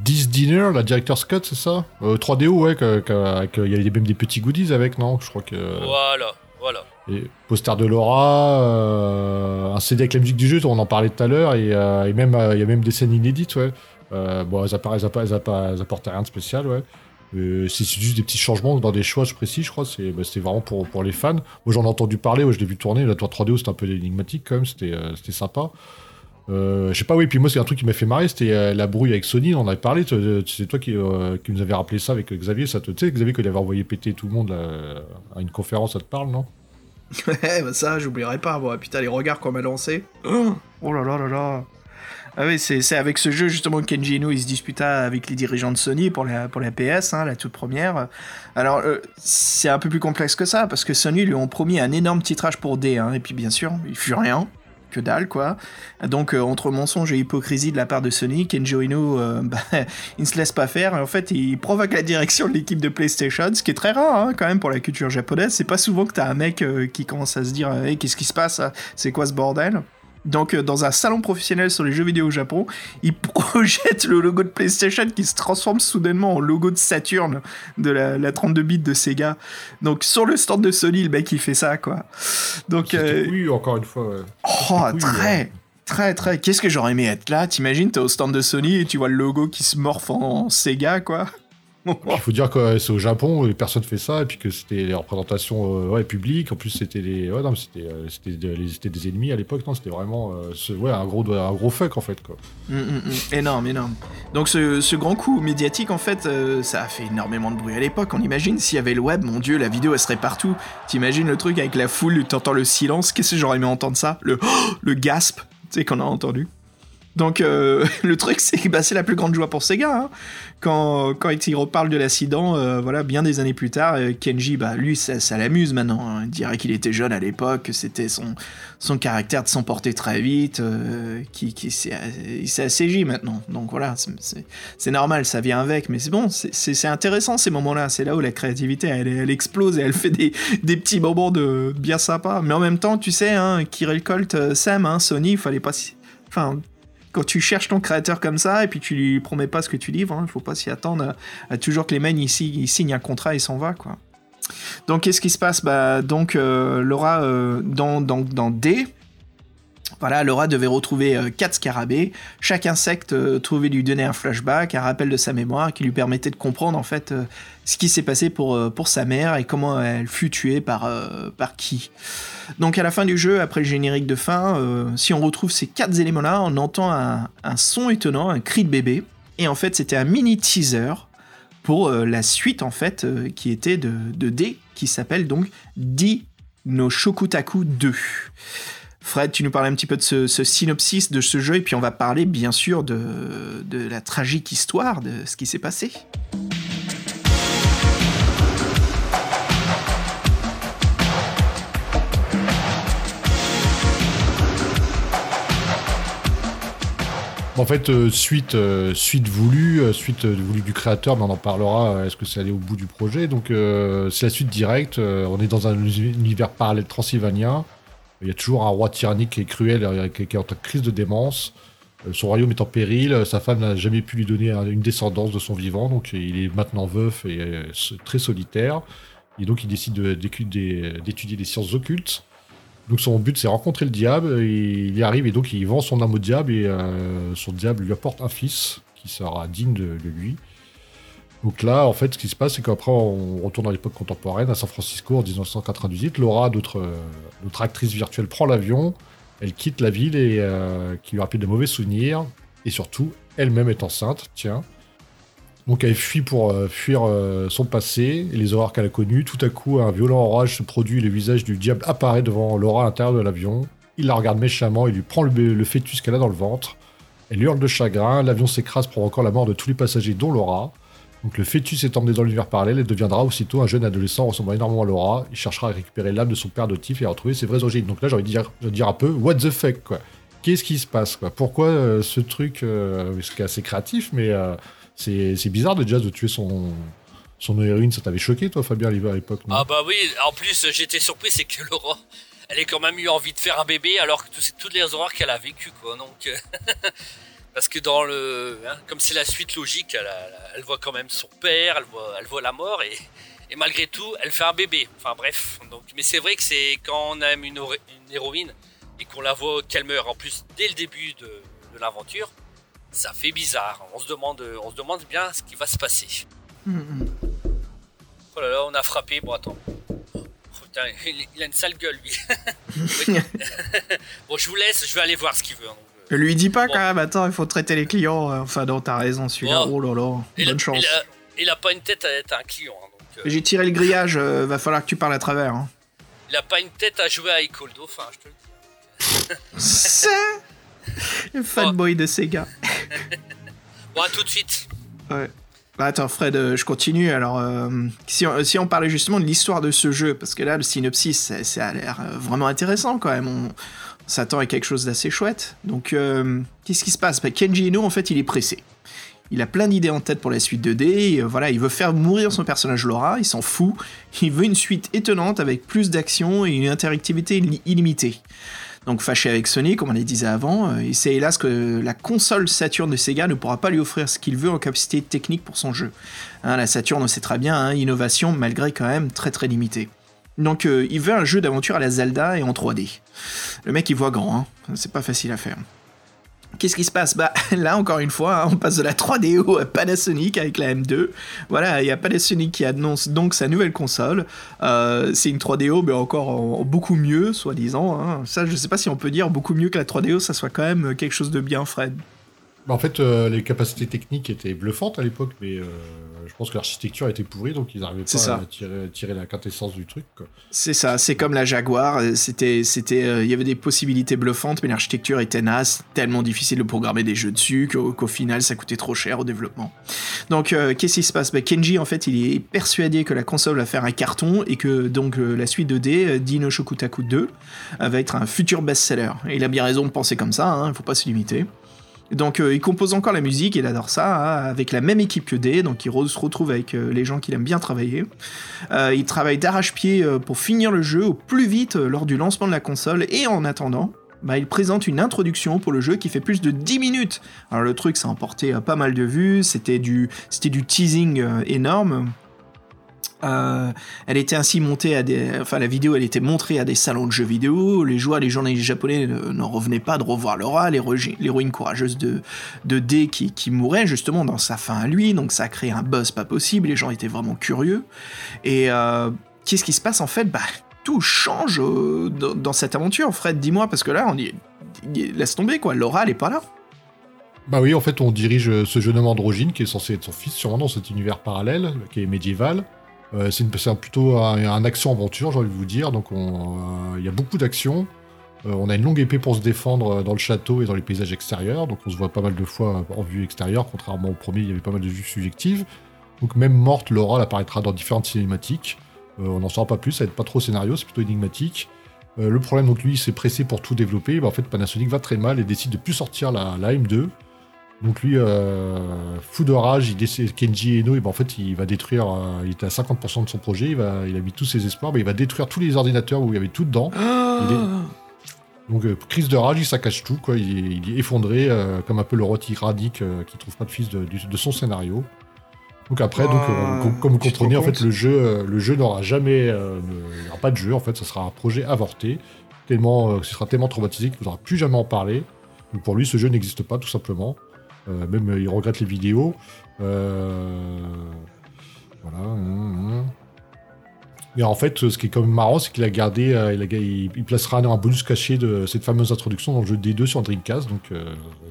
S3: 10 Dinner, la Director's Cut, c'est ça euh, 3DO, ouais, il y avait même des petits goodies avec, non Je crois que...
S2: voilà voilà
S3: Et poster de Laura, euh, un CD avec la musique du jeu, on en parlait tout à l'heure, et, euh, et même euh, il y a même des scènes inédites, ouais. Bon, elles, apparaissent, elles, apparaissent- elles apportent rien de spécial, ouais. C'est juste des petits changements dans des choix précis, je crois. C'est bah, vraiment pour, pour les fans. Moi, j'en ai entendu parler, ouais, je l'ai vu tourner. La tour 3DO, c'était un peu énigmatique quand même, c'était c'était sympa. Euh, je sais pas, oui, puis moi, c'est un truc qui m'a fait marrer, c'était euh, la brouille avec Sony, on en avait parlé. euh, C'est toi qui, euh, qui nous avait rappelé ça avec Xavier. Ça te, tu sais, Xavier, qu'il avait envoyé péter tout le monde là, à une conférence, ça te parle, non?
S1: Ouais, bah ça, j'oublierai pas. Bon, putain, les regards qu'on m'a lancés. Oh, là là là là. Ah oui, c'est avec ce jeu justement que Kenji Ino il se disputa avec les dirigeants de Sony pour la, PS, hein, la toute première. Alors, euh, c'est un peu plus complexe que ça, parce que Sony lui ont promis un énorme titrage pour D, hein, et puis bien sûr, il fut rien. Que dalle, quoi. Donc, euh, entre mensonge et hypocrisie de la part de Sony, Kenji Ino, euh, bah, il ne se laisse pas faire. En fait, il provoque la direction de l'équipe de PlayStation, ce qui est très rare, hein, quand même, pour la culture japonaise. C'est pas souvent que t'as un mec euh, qui commence à se dire Hey, qu'est-ce qui se passe là C'est quoi ce bordel? Donc, euh, dans un salon professionnel sur les jeux vidéo au Japon, il projette le logo de PlayStation qui se transforme soudainement en logo de Saturn de la, la 32 bits de Sega. Donc, sur le stand de Sony, le mec il fait ça, quoi. Donc, euh,
S3: Oui, encore une fois, ouais.
S1: oh, très, très, très. Qu'est-ce que j'aurais aimé être là? T'imagines, t'es au stand de Sony et tu vois le logo qui se morphe en Sega, quoi.
S3: Il faut dire que c'est au Japon, et personne fait ça, et puis que c'était les représentations euh, ouais, publiques. En plus, c'était les, ouais, c'était, euh, c'était, de- les- c'était des ennemis à l'époque. Non, c'était vraiment, euh, ce- ouais, un gros, un gros fuck en fait, quoi.
S1: Mm, mm, mm. Énorme, énorme. Donc ce, ce grand coup médiatique, en fait, euh, ça a fait énormément de bruit à l'époque. On imagine s'il y avait le web, mon dieu, la vidéo, elle serait partout. T'imagines le truc avec la foule, t'entends le silence. Qu'est-ce que j'aurais aimé entendre ça? Le le gasp, tu sais, qu'on a entendu. Donc euh, le truc, c'est que bah, c'est la plus grande joie pour Sega. Hein. Quand, quand il reparle de l'accident, euh, voilà, bien des années plus tard, euh, Kenji, bah, lui, ça, ça l'amuse maintenant. hein. Il dirait qu'il était jeune à l'époque, que c'était son, son caractère de s'emporter très vite, euh, qui, qui s'est assagi maintenant. Donc voilà, c'est- normal, ça vient avec, mais c'est bon, c'est- intéressant ces moments-là. C'est là où la créativité, elle, elle explose et elle fait des, des petits moments de bien sympas. Mais en même temps, tu sais, hein, récolte euh, Sam, hein, Sony, il fallait pas... Enfin, quand tu cherches ton créateur comme ça et puis tu lui promets pas ce que tu livres, il faut pas s'y attendre à, toujours que les mecs ici ils signent un contrat et s'en va quoi. Donc qu'est-ce qui se passe? Bah donc euh, Laura euh, dans, dans D, voilà, Laura devait retrouver euh, quatre scarabées. Chaque insecte euh, trouvait lui donner un flashback, un rappel de sa mémoire qui lui permettait de comprendre en fait euh, ce qui s'est passé pour, sa mère et comment elle fut tuée par, qui. Donc à la fin du jeu, après le générique de fin, si on retrouve ces quatre éléments-là, on entend un, son étonnant, un cri de bébé. Et en fait, c'était un mini teaser pour la suite en fait qui était de, de D, qui s'appelle donc Di no Shokutaku 2. Fred, tu nous parles un petit peu de ce, synopsis de ce jeu, et puis on va parler bien sûr de, la tragique histoire de ce qui s'est passé.
S3: En fait, euh, euh, suite, voulue, euh, suite voulue du créateur, mais on en parlera, est-ce que c'est allé au bout du projet? Donc c'est la suite directe, on est dans un univers parallèle transylvanien, il y a toujours un roi tyrannique est cruel, euh, qui est en crise de démence. Euh, Son royaume est en péril. euh, Sa femme n'a jamais pu lui donner un- une descendance de son vivant, donc il est maintenant veuf et très solitaire. Et donc, il décide d'étudier les sciences occultes. Donc son but c'est rencontrer le diable, et il y arrive et donc il vend son âme au diable et son diable lui apporte un fils qui sera digne de lui. Donc là en fait ce qui se passe c'est qu'après on retourne à l'époque contemporaine à San Francisco en 1998, Laura, notre, euh, notre actrice virtuelle, prend l'avion, elle quitte la ville et euh, qui lui rappelle de mauvais souvenirs et surtout elle-même est enceinte, tiens. Donc elle fuit pour euh, fuir son passé et les horreurs qu'elle a connues. Tout à coup, un violent orage se produit et le visage du diable apparaît devant Laura à l'intérieur de l'avion. Il la regarde méchamment et lui prend le fœtus qu'elle a dans le ventre. Elle hurle de chagrin, l'avion s'écrase provoquant la mort de tous les passagers dont Laura. Donc le fœtus est emmené dans l'univers parallèle et deviendra aussitôt un jeune adolescent ressemblant énormément à Laura. Il cherchera à récupérer l'âme de son père adoptif et à retrouver ses vraies origines. Donc là j'ai envie de dire, un peu, what the fuck quoi. Qu'est-ce qui se passe quoi? Pourquoi euh, ce truc, euh, ce qui est assez créatif, mais euh, c'est c'est bizarre déjà de tuer son, son héroïne, ça t'avait choqué toi Fabien à l'époque
S2: Ah bah oui, en plus j'étais surpris, c'est que Laura, elle a quand même eu envie de faire un bébé alors que c'est toutes les horreurs qu'elle a vécues quoi. Donc euh, parce que dans le, hein, comme c'est la suite logique, elle, voit quand même son père, elle voit, elle voit la mort et, et malgré tout, elle fait un bébé. Enfin bref, donc mais c'est vrai que c'est quand on aime une, héroïne et qu'on la voit qu'elle meurt en plus dès le début de, de l'aventure, ça fait bizarre. On se demande, on se demande bien ce qui va se passer. Oh là là, on a frappé. Bon, attends. Oh, putain, il, a une sale gueule, lui. Bon, je vous laisse, je vais aller voir ce qu'il veut. hein, euh.
S1: Lui dis pas
S2: Bon.
S1: quand même, attends, il faut traiter les clients. euh, Enfin, non, t'as raison, celui-là.
S2: Bon.
S1: Oh là là,
S2: Il,
S1: bonne chance.
S2: il a, il a pas une tête à être un client. hein, donc, euh,
S1: J'ai tiré le grillage, euh, va falloir que tu parles à travers. Hein.
S2: il a pas une tête à jouer à Equal Enfin, je te le dis.
S1: C'est le fanboy de Sega.
S2: Bon, à tout de suite.
S1: Ouais. Bah, attends, Fred, euh, je continue. Alors, euh, si, on, si on parlait justement de l'histoire de ce jeu, parce que là, le synopsis, ça, ça a l'air vraiment intéressant quand même. On, s'attend à quelque chose d'assez chouette. Donc, euh, qu'est-ce qui se passe? Bah, Kenji Eno, en fait, il est pressé. Il a plein d'idées en tête pour la suite 2D. et, euh, voilà, il veut faire mourir son personnage Laura. Il s'en fout. Il veut une suite étonnante avec plus d'action et une interactivité illi- illimitée. Donc fâché avec Sony, comme on le disait avant, euh, et c'est hélas que la console Saturn de Sega ne pourra pas lui offrir ce qu'il veut en capacité technique pour son jeu. Hein, la Saturn, on sait très bien, hein, innovation malgré quand même très très limitée. Donc euh, il veut un jeu d'aventure à la Zelda et en 3D. Le mec il voit grand, hein. c'est pas facile à faire. Qu'est-ce qui se passe? Bah là encore une fois, hein, on passe de la 3DO à Panasonic avec la M2. Voilà, il y a Panasonic qui annonce donc sa nouvelle console. Euh, c'est une 3DO, mais encore en, en beaucoup mieux, soi-disant. hein. Ça, je sais pas si on peut dire beaucoup mieux que la 3DO, ça soit quand même quelque chose de bien, Fred.
S3: Bah, en fait, euh, les capacités techniques étaient bluffantes à l'époque, mais je pense que l'architecture était pourrie, donc ils n'arrivaient pas
S1: ça.
S3: à tirer, tirer la quintessence du truc.
S1: C'est ça, c'est comme la Jaguar. euh, C'était, c'était, euh, il y avait des possibilités bluffantes, mais l'architecture était naze, tellement difficile de programmer des jeux dessus qu'au, final, ça coûtait trop cher au développement. Donc, euh, qu'est-ce qui se passe? Bah, Kenji, en fait, il est persuadé que la console va faire un carton et que donc euh, la suite 2D, euh, Dino Shokutaku 2, euh, va être un futur best-seller. Et il a bien raison de penser comme ça. Il faut pas se limiter. Donc euh, il compose encore la musique, il adore ça, hein, avec la même équipe que D, donc il se retrouve avec euh, les gens qu'il aime bien travailler. Euh, il travaille d'arrache-pied pour finir le jeu au plus vite lors du lancement de la console, et en attendant, bah, il présente une introduction pour le jeu qui fait plus de 10 minutes. Alors le truc, ça a emporté pas mal de vues, c'était du, du teasing énorme. Euh, elle était ainsi montée à des, enfin la vidéo, elle était montrée à des salons de jeux vidéo. Les joueurs, les journalistes japonais ne- n'en revenaient pas de revoir Laura, l'héroïne courageuse de, de D qui, qui mourait justement dans sa fin à lui. Donc ça a créé un buzz pas possible. Les gens étaient vraiment curieux. Et euh, qu'est-ce qui se passe en fait? Bah tout change euh, dans, cette aventure. Fred, dis-moi parce que là, on y, laisse tomber quoi. Laura, elle est pas là.
S3: Bah oui, en fait, on dirige ce jeune homme androgyne qui est censé être son fils, sûrement dans cet univers parallèle, qui est médiéval. Euh, c'est plutôt un, un action-aventure, j'ai envie de vous dire. Donc, on, euh, il y a beaucoup d'action. Euh, on a une longue épée pour se défendre dans le château et dans les paysages extérieurs. Donc, on se voit pas mal de fois en vue extérieure, contrairement au premier, il y avait pas mal de vues subjectives. Donc, même morte, Laura apparaîtra dans différentes cinématiques. On n'en saura pas plus, ça va être pas trop scénario, c'est plutôt énigmatique. Le problème, donc lui, il s'est pressé pour tout développer. Bah, en fait, Panasonic va très mal et décide de plus sortir la, la M2. Donc lui, euh, fou de rage, il décide, Kenji Eno, et ben en fait, il va détruire. euh, il était à 50% de son projet. Il, va, il a mis tous ses espoirs, mais il va détruire tous les ordinateurs où il y avait tout dedans. Il est- Donc euh, crise de rage, il saccage tout, quoi. Il, est- il est effondré, euh, comme un peu le rôti radique qui trouve pas de fils de, son scénario. Donc après, donc, com- comme vous comprenez, en fait, le jeu, le jeu n'aura jamais, il n'y aura pas de jeu. En fait, ça sera un projet avorté, tellement, ce sera tellement traumatisé qu'il ne voudra plus jamais en parler. Donc pour lui, ce jeu n'existe pas, tout simplement. Euh, même, euh, il regrette les vidéos. Euh, Voilà. hum, hum. Et en fait, ce qui est quand même marrant, c'est qu'il a gardé, il, placera un bonus caché de cette fameuse introduction dans le jeu D2 sur Dreamcast, donc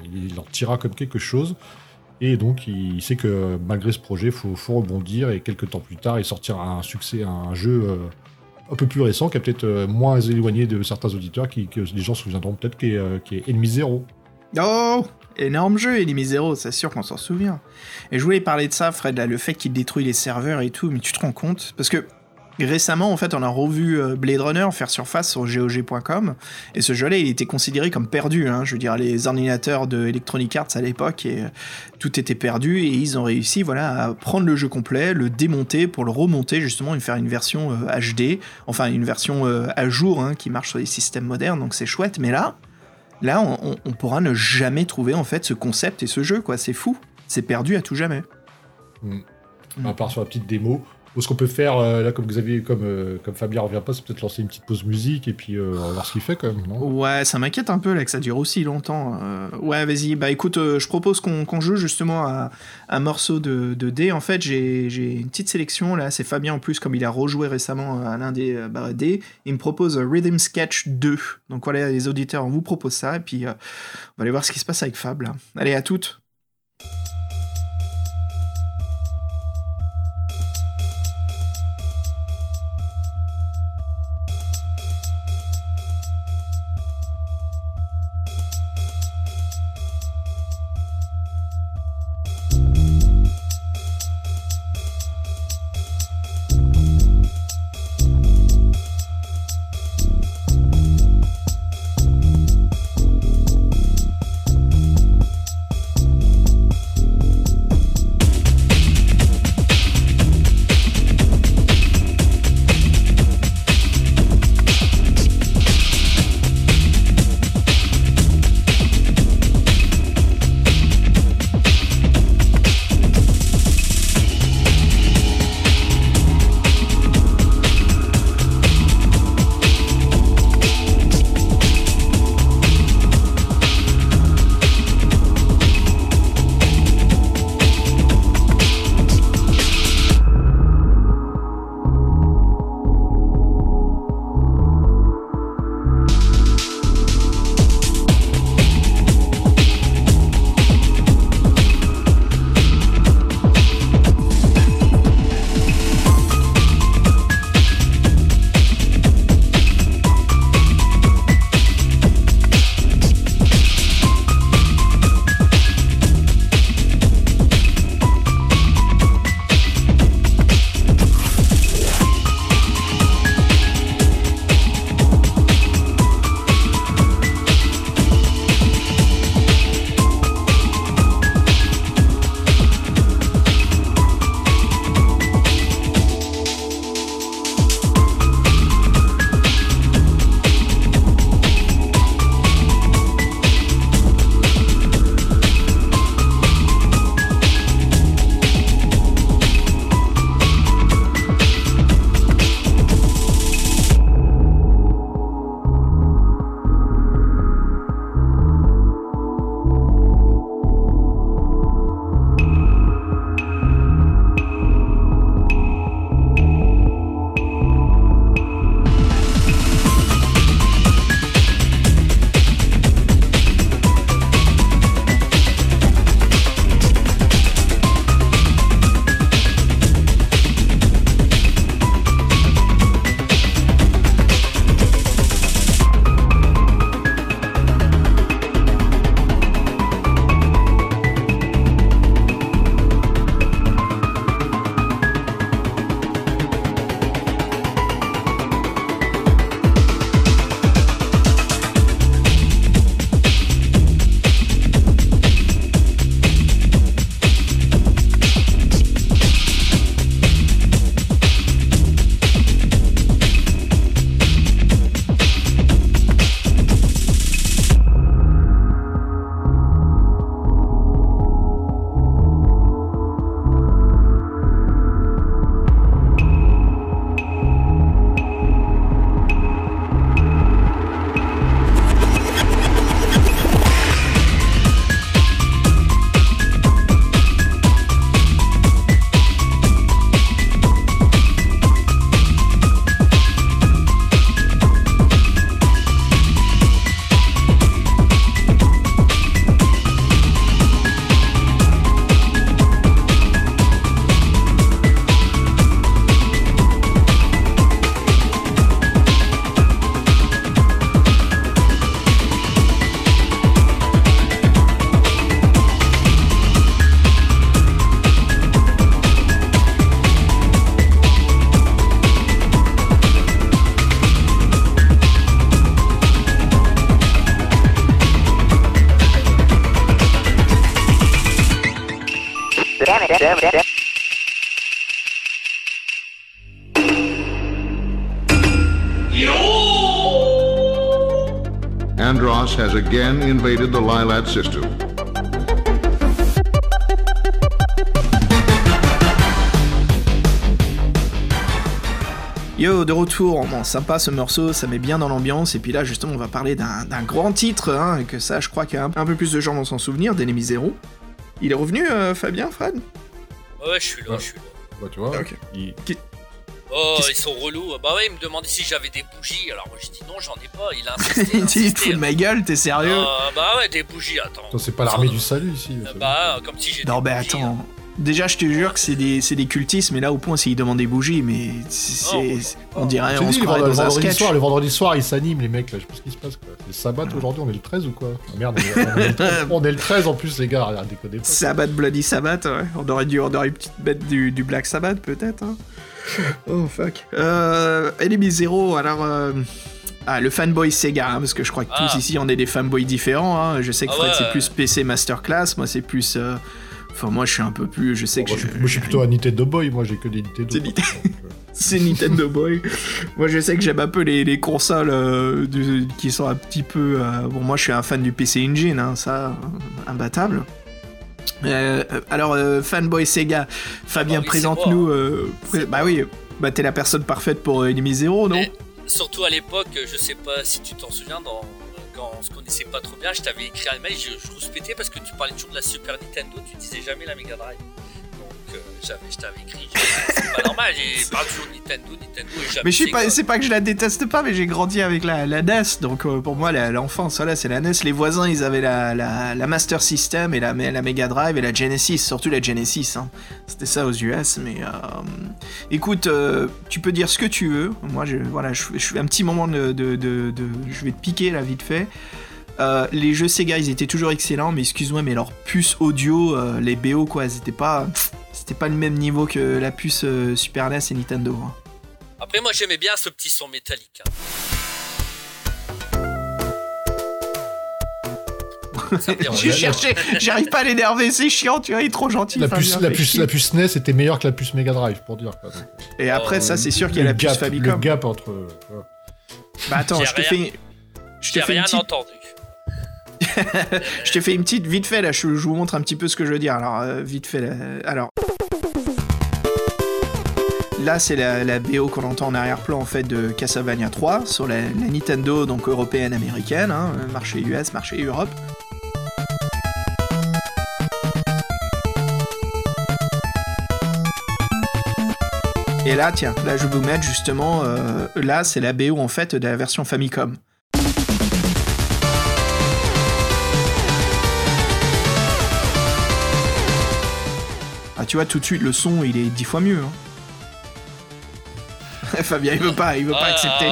S3: il en tirera comme quelque chose. Et donc, il sait que malgré ce projet, il faut, rebondir, et quelques temps plus tard, il sortira un succès, un jeu un peu plus récent, qui est peut-être moins éloigné de certains auditeurs, qui, que les gens se souviendront peut-être, qui est, qui est Enemy Zero.
S1: Oh Énorme jeu, Enemy c'est sûr qu'on s'en souvient. Et je voulais parler de ça, Fred, le fait qu'il détruit les serveurs et tout, mais tu te rends compte? Parce que récemment, en fait, on a revu euh, Blade Runner faire surface sur GOG.com, et ce jeu-là, il était considéré comme perdu. Hein, je veux dire, les ordinateurs de Electronic Arts à l'époque, et euh, tout était perdu, et ils ont réussi, voilà, à prendre le jeu complet, le démonter pour le remonter justement et faire une version euh, HD, enfin une version euh, à jour hein, qui marche sur les systèmes modernes, donc c'est chouette. Mais là, là, on, pourra ne jamais trouver en fait ce concept et ce jeu, quoi. C'est fou, c'est perdu à tout jamais. Mm.
S3: à part sur la petite démo. Ou ce qu'on peut faire, euh, là, comme Xavier, comme, euh, comme Fabien revient pas, c'est peut-être lancer une petite pause musique et puis euh, voir ce qu'il fait quand même,
S1: Ouais, ça m'inquiète un peu là que ça dure aussi longtemps. Euh, ouais, vas-y. Bah écoute, je propose qu'on qu'on joue justement à un morceau de, de D. En fait, j'ai une petite sélection là. C'est Fabien en plus, comme il a rejoué récemment à l'un des bah, D. Il me propose Rhythm Sketch 2. Donc voilà, les auditeurs, on vous propose ça. Et puis, on va aller voir ce qui se passe avec Fab. Allez, à toutes.
S7: Again invaded the Lilat system.
S1: Yo, de retour, bon, sympa ce morceau, ça met bien dans l'ambiance, et puis là justement on va parler d'un d'un grand titre, hein, et que ça je crois qu'il y a un, un peu plus de gens vont s'en souvenir, d'Enemy Zero. Il est revenu, euh, Fabien, Fred?
S2: Ouais, je suis là, je suis là.
S3: Bah, tu vois,
S1: Ok.
S3: il-
S2: Oh,
S1: Qu'est-ce-
S2: ils sont relous. Bah ouais, il me demandait si j'avais des bougies. Alors moi j'ai dit non, j'en ai pas. Il a insisté.
S1: Il
S2: a
S1: dit, il te fout de ma gueule, t'es sérieux
S2: Ah, bah ouais, des bougies, attends.
S3: Attends, c'est pas l'armée du salut ici.
S2: Euh, Bah, comme si j'étais.
S1: Non, mais
S2: bougie,
S1: attends. Déjà, je te jure que c'est des, c'est des cultistes, mais là, au point, c'est ils demandent des bougies, mais c'est,
S2: Oh,
S1: on dirait, on
S3: dit,
S1: se
S3: le
S1: croirait
S3: vendredi
S1: dans un
S3: vendredi
S1: sketch.
S3: soir, le vendredi soir, ils s'animent, les mecs, là. Je sais pas ce qui se passe, quoi. C'est sabbat aujourd'hui, on est le 13 ou quoi Ah, Merde, on est, on est le 13, on est le 13 en plus, les gars, déconnez pas.
S1: Sabbath, Bloody Sabbath, ouais. On aurait dû, on aurait pu mettre du, du Black Sabbath, peut-être. hein. Oh, fuck. Euh, Enemy Zero, alors... euh, Ah, le fanboy Sega, hein, parce que je crois que tous
S2: Ah.
S1: ici, on est des fanboys différents. hein. Je sais que
S2: Ah
S1: Fred,
S2: ouais.
S1: c'est plus PC Masterclass, moi, c'est plus... euh, Enfin, moi, je suis un peu plus... Je sais
S3: Bon,
S1: que
S3: moi, je,
S1: je-
S3: moi, je suis plutôt un Nintendo Boy, moi j'ai que des Nintendo.
S1: C'est
S3: euh,
S1: c'est Nintendo Boy. Moi, je sais que j'aime un peu les, les consoles euh, du- qui sont un petit peu. euh, bon, moi, je suis un fan du PC Engine, hein, ça, euh, imbattable. Euh, alors, euh, fanboy Sega, Fabien,
S2: Ah oui,
S1: présente-nous. euh, pré- bah oui, bah t'es la personne parfaite pour Enemy Zero, non?
S2: Surtout à l'époque, je sais pas si tu t'en souviens, quand on se connaissait pas trop bien, je t'avais écrit un mail, je, je rouspétais parce que tu parlais toujours de la Super Nintendo, tu disais jamais la Mega Drive. Je t'avais écrit, c'est pas normal, parle toujours Nintendo, Nintendo et jamais
S1: Mais je sais pas, c'est pas que je la déteste pas, mais j'ai grandi avec la, la NES, donc euh, pour moi l'enfance, voilà, c'est la NES. Les voisins, ils avaient la, la, la Master System et la, la Mega Drive et la Genesis, surtout la Genesis. hein. C'était ça aux US, mais euh, écoute, euh, tu peux dire ce que tu veux. Moi, je, voilà, je, je fais un petit moment de, de, de- de- je vais te piquer là vite fait. Euh, les jeux Sega, ils étaient toujours excellents, mais excuse-moi, mais leur puce audio, euh, les BO quoi, elles étaient pas, c'était pas le même niveau que la puce euh, Super NES et Nintendo. hein.
S2: Après moi j'aimais bien ce petit son métallique. hein. Ça me dérange
S1: J'ai
S2: pas.
S1: cherché, j'arrive pas à l'énerver, c'est chiant, tu vois, il est trop gentil.
S3: La
S1: Fabien,
S3: puce, la, puce, la puce NES était meilleure que la puce Mega Drive, pour dire. Quoi. Donc,
S1: Et après,
S2: Oh,
S1: ça, c'est sûr qu'il y a
S3: le
S1: la puce
S3: gap,
S1: Famicom.
S3: Le gap entre. euh, voilà.
S1: Bah attends,
S2: J'ai
S1: je te
S2: rien-
S1: fais. Je te,
S2: J'ai
S1: fais une
S2: rien
S1: petite,
S2: entendu.
S1: je te fais une petite vite fait là, je, je vous montre un petit peu ce que je veux dire. Alors, euh, vite fait là. Alors. Là, c'est la, BO qu'on entend en arrière-plan en fait de Castlevania 3 sur la, la Nintendo donc européenne américaine, hein, marché US, marché Europe. Et là, tiens, là je vais vous mettre justement, euh, là c'est la BO en fait de la version Famicom. Ah tu vois tout de suite le son il est dix fois mieux. Hein. Fabien il veut pas, il veut pas
S2: Ah,
S1: accepter.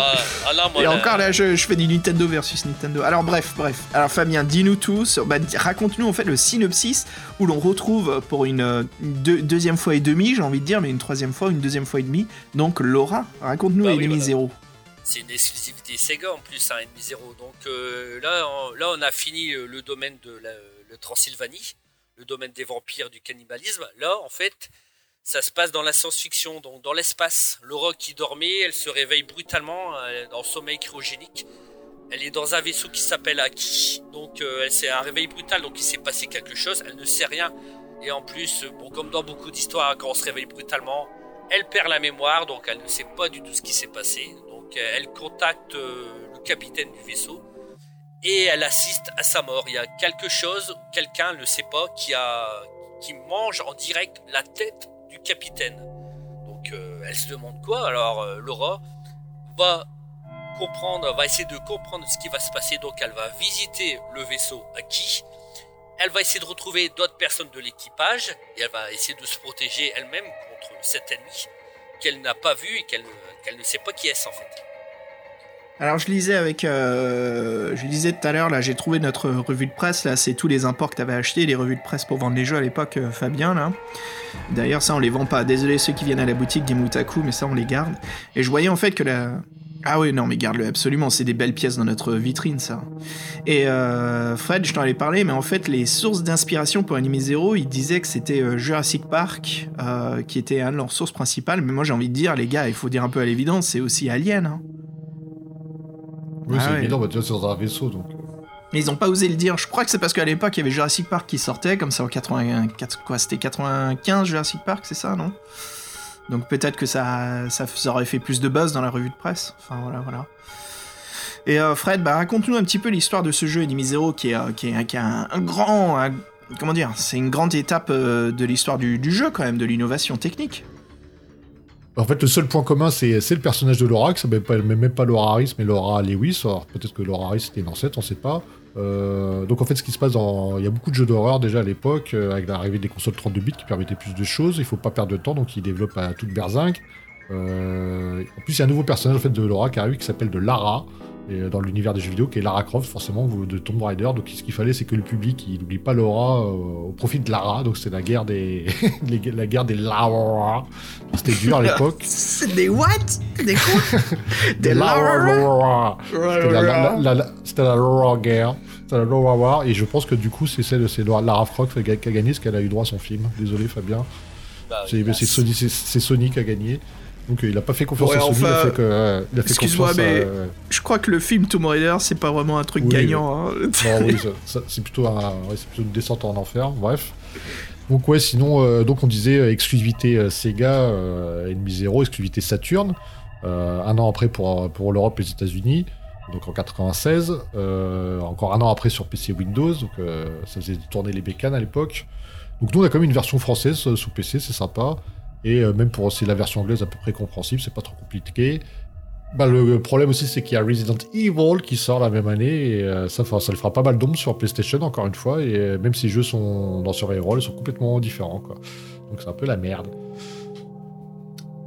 S2: Ah là, moi,
S1: Et
S2: là,
S1: encore là, je, je fais du Nintendo versus Nintendo. Alors bref, bref. Alors Fabien, dis-nous tous, bah, raconte-nous en fait le synopsis où l'on retrouve pour une, euh, une deux- deuxième fois et demie, j'ai envie de dire, mais une troisième fois, une deuxième fois et demie. Donc Laura, raconte-nous
S2: Bah oui,
S1: Enemy
S2: voilà.
S1: Zero.
S2: C'est une exclusivité Sega en plus, un Enemy Zero. Donc euh, là, on, là, on a fini euh, le domaine de la, le Transylvanie, le domaine des vampires, du cannibalisme. Là, en fait, ça se passe dans la science-fiction, donc dans l'espace. Laura qui dormait, elle se réveille brutalement euh, dans le sommeil cryogénique. Elle est dans un vaisseau qui s'appelle Aki. Donc euh, c'est un réveil brutal, donc il s'est passé quelque chose. Elle ne sait rien. Et en plus, euh, bon, comme dans beaucoup d'histoires, quand on se réveille brutalement, elle perd la mémoire, donc elle ne sait pas du tout ce qui s'est passé. Donc euh, elle contacte euh, le capitaine du vaisseau et elle assiste à sa mort. Il y a quelque chose, quelqu'un ne sait pas, qui a qui mange en direct la tête du capitaine. Donc euh, elle se demande quoi? Alors euh, Laura va comprendre, va essayer de comprendre ce qui va se passer. Donc elle va visiter le vaisseau à qui elle va essayer de retrouver d'autres personnes de l'équipage et elle va essayer de se protéger elle-même contre cet ennemi qu'elle n'a pas vu et qu'elle ne- sait pas qui est en fait.
S1: Alors je lisais avec, euh, je lisais tout à l'heure là, j'ai trouvé notre revue de presse là, c'est tous les imports que t'avais acheté, les revues de presse pour vendre les jeux à l'époque, euh, Fabien là. D'ailleurs ça on les vend pas. Désolé ceux qui viennent à la boutique Game Otaku, mais ça on les garde. Et je voyais en fait que la Ah oui, non, mais garde-le absolument, c'est des belles pièces dans notre vitrine, ça. Et euh, Fred, je t'en avais parlé, mais en fait, les sources d'inspiration pour Anime Zero, ils disaient que c'était euh, Jurassic Park, euh, qui était un de leurs sources principales, mais moi j'ai envie de dire, les gars, il faut dire un peu à l'évidence, c'est aussi Alien. Hein.
S3: Oui,
S1: Ah
S3: c'est
S1: ouais.
S3: évident, bah, tu vois, c'est dans un vaisseau, donc.
S1: Mais ils ont pas osé le dire. Je crois que c'est parce qu'à l'époque, il y avait Jurassic Park qui sortait, comme ça en 84, quoi, c'était 95 Jurassic Park, c'est ça, non? Donc peut-être que ça, ça, ça aurait fait plus de buzz dans la revue de presse. Enfin voilà, voilà. Et euh, Fred, bah, raconte-nous un petit peu l'histoire de ce jeu Enemy Zero qui est, euh, qui est, qui est un, un grand. un- comment dire? C'est une grande étape euh, de l'histoire du, du jeu, quand même, de l'innovation technique.
S3: En fait, le seul point commun, c'est le personnage de Laura, qui s'appelle même pas Laura Harris, mais Laura Lewis. Alors, peut-être que Laura Harris c'était une ancêtre, on sait pas. Euh, donc, en fait, ce qui se passe dans. Il y a beaucoup de jeux d'horreur déjà à l'époque, euh, avec l'arrivée des consoles 32 bits qui permettaient plus de choses. Il faut pas perdre de temps, donc ils développent à toute berzingue. Euh, en plus, il y a un nouveau personnage en fait, de Laura qui arrive qui s'appelle de Lara. Et euh, dans l'univers des jeux vidéo, qui est Lara Croft, forcément, de Tomb Raider. Donc, ce qu'il fallait, c'est que le public, il n'oublie pas Laura euh, au profit de Lara. Donc, c'est la guerre des, les- la guerre des Lara. C'était dur à l'époque.
S1: C'est des what? Des quoi? Des
S3: Lara.
S1: Lara
S3: C'était la, la- la- la- c'était la Laura guerre. C'était la Laura War. Et je pense que du coup, c'est celle, c'est Lara Croft qui a qui a gagné, parce qu'elle a eu droit à son film. Désolé, Fabien.
S2: Bah,
S3: C'est
S2: bah,
S3: c'est Sony, Sony qui a gagné. Donc, euh, il a pas fait confiance
S1: Ouais,
S3: à Sony. il a
S1: enfin,
S3: fait, que, euh, il a fait
S1: excuse-moi,
S3: à,
S1: mais- Je crois que le film Tomb Raider, c'est pas vraiment un truc
S3: Oui,
S1: gagnant. hein.
S3: Non, oui, c'est plutôt, un- ouais, plutôt une descente en enfer. Bref. Donc ouais, sinon, euh, donc on disait euh, exclusivité euh, Sega, Enemy Zero, exclusivité Saturn. Un an après pour, pour l'Europe et les États-Unis, donc en 96. Euh, encore un an après sur PC Windows, donc ça faisait tourner les bécanes à l'époque. Donc nous on a quand même une version française sous PC, c'est sympa. Et euh, même pour c'est la version anglaise à peu près compréhensible, c'est pas trop compliqué. Bah, le problème aussi, c'est qu'il y a Resident Evil qui sort la même année, et euh, ça, le fera pas mal d'ombre sur PlayStation, encore une fois, et euh, même si les jeux sont dans ce ils sont complètement différents, quoi. Donc c'est un peu la merde.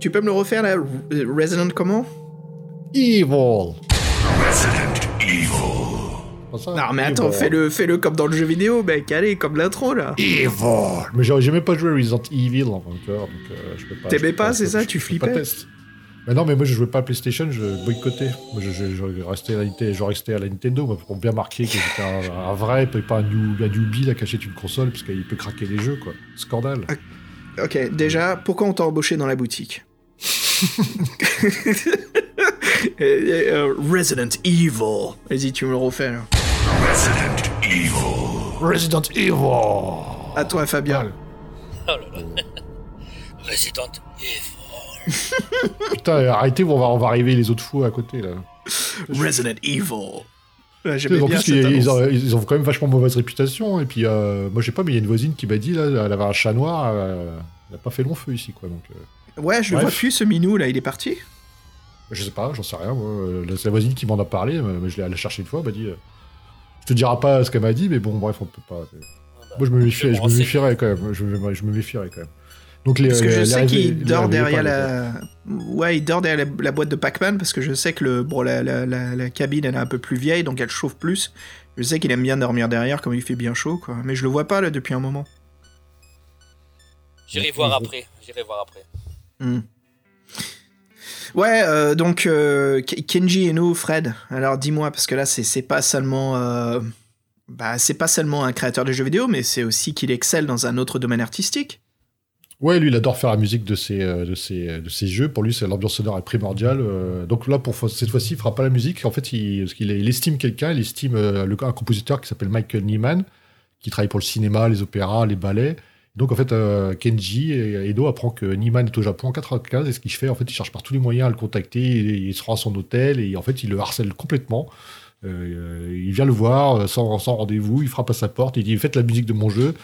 S1: Tu peux me le refaire là? Resident comment?
S3: Evil ça
S1: Non mais attends, fais-le fais -le comme dans le jeu vidéo, mec, allez, comme l'intro là.
S3: Evil Mais j'ai même pas joué à Resident Evil en tant que donc euh, je peux pas...
S1: T'aimais
S3: je
S1: pas, c'est
S3: je-
S1: ça,
S3: je
S1: tu
S3: de
S1: flippais
S3: test. Mais non, mais moi je jouais pas à PlayStation, je boycottais. Moi je, je, je restais à la, Nintendo- je restais à la Nintendo moi, pour bien marquer que j'étais un, un vrai, et pas un, new, un newbie qui achète une console, parce qu'il peut craquer les jeux, quoi. Scandale.
S1: Ok, déjà, pourquoi on t'a embauché dans la boutique? Euh, Resident Evil. Vas-y, tu me le refais là.
S3: Resident Evil
S1: À toi, Fabien.
S2: Oh là là. Resident Evil.
S3: Putain, arrêtez, on va, on va arriver les autres fous à côté, là.
S1: Resident Evil. Ouais,
S3: En
S1: bien
S3: plus, ils, ont, ils ont quand même vachement mauvaise réputation, et puis, euh, moi je sais pas, mais il y a une voisine qui m'a dit, là, elle avait un chat noir, euh, elle a pas fait long feu ici, quoi, donc... euh,
S1: Ouais, je le
S3: Bref.
S1: vois plus ce minou là, il est parti?
S3: Je sais pas, j'en sais rien. Moi. Euh, C'est la voisine qui m'en a parlé, euh, mais je l'ai allé chercher une fois, elle m'a dit. Euh, Je te dirai pas ce qu'elle m'a dit, mais bon, bref, on peut pas. Moi, je me, méfie-
S2: je me
S3: méfierais quand même. Je me, je me méfierais quand même. Donc, les,
S1: Parce que
S3: les-
S1: je
S3: les
S1: sais qu'il dort derrière la. Ouais, il dort derrière la, la boîte de Pac-Man parce que je sais que le, bon, la, la, la, la cabine elle est un peu plus vieille donc elle chauffe plus. Je sais qu'il aime bien dormir derrière comme il fait bien chaud quoi. Mais je le vois pas là depuis un moment.
S2: J'irai voir après. J'irai voir après.
S1: Hmm. Ouais, euh, donc euh, Ke- Kenji Eno, Fred. Alors dis-moi parce que là c'est pas seulement. euh, Bah, c'est pas seulement un créateur de jeux vidéo, mais c'est aussi qu'il excelle dans un autre domaine artistique.
S3: Ouais, lui, il adore faire la musique de ses, de ses, de ses jeux. Pour lui, l'ambiance sonore est primordiale. donc là, pour cette fois-ci, il fera pas la musique. En fait, il, il estime quelqu'un, il estime un compositeur qui s'appelle Michael Nyman, qui travaille pour le cinéma, les opéras, les ballets. Donc en fait, euh, Kenji et Edo apprend que Nyman est au Japon en 95 et ce qu'il fait, en fait, il cherche par tous les moyens à le contacter. Il, il se rend à son hôtel et en fait, il le harcèle complètement. Euh, il vient le voir euh, sans, rendez-vous, il frappe à sa porte, il dit faites la musique de mon jeu.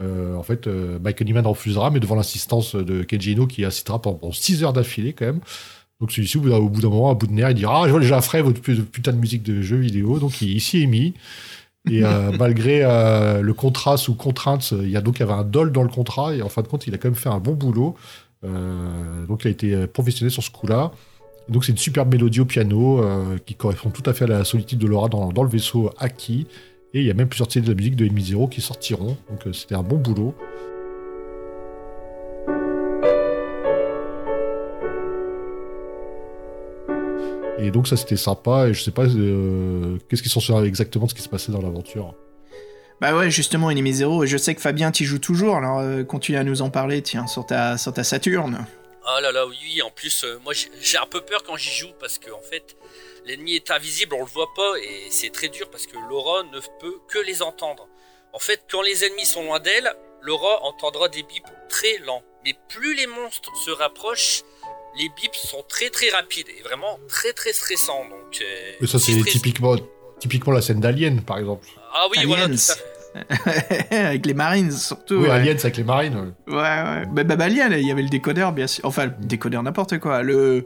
S3: Euh, en fait, euh, Michael Nyman refusera, mais devant l'insistance de Kenji Eno qui assistera pendant 6 heures d'affilée quand même. Donc celui-ci, au bout d'un- moment, à bout de nerfs, il dira Ah, je vois déjà frais votre pu- putain de musique de jeu vidéo. Donc il s'y est mis. Et euh, malgré euh, le contrat sous contrainte, il y a donc il y avait un dol dans le contrat et en fin de compte, il a quand même fait un bon boulot. Euh, donc il a été professionnel sur ce coup-là. Donc c'est une superbe mélodie au piano euh, qui correspond tout à fait à la solitude de Laura dans, dans le vaisseau Aki. Et il y a même plusieurs titres de la musique de Enemy Zero qui sortiront. Donc euh, c'était un bon boulot. Et donc ça c'était sympa et je sais pas euh, qu'est-ce qu'ils sont sûrs exactement de ce qui se passait dans l'aventure?
S1: Bah ouais, justement, Enemy Zero, et je sais que Fabien t'y joue toujours, alors euh, continue à nous en parler, tiens, sur ta, sur ta Saturne.
S2: Ah là là, oui, en plus, euh, moi j'ai- j'ai un peu peur quand j'y joue parce que en fait, l'ennemi est invisible, on le voit pas et c'est très dur parce que Laura ne peut que les entendre. En fait, quand les ennemis sont loin d'elle, Laura entendra des bips très lents. Mais plus les monstres se rapprochent, les bips sont très très rapides et vraiment très très stressants. Donc, euh,
S3: Et ça c'est
S2: stress-
S3: typiquement, typiquement la scène d'Alien par exemple.
S2: Ah oui, voilà, tout
S1: Aliens.
S2: à fait.
S1: Avec les Marines, surtout.
S3: Oui,
S1: ouais.
S3: Aliens avec les marines. ouais.
S1: Ouais, ouais. Bah, bah, bah, Alien, il y avait le décodeur, bien sûr. Enfin, le décodeur, n'importe quoi. Le.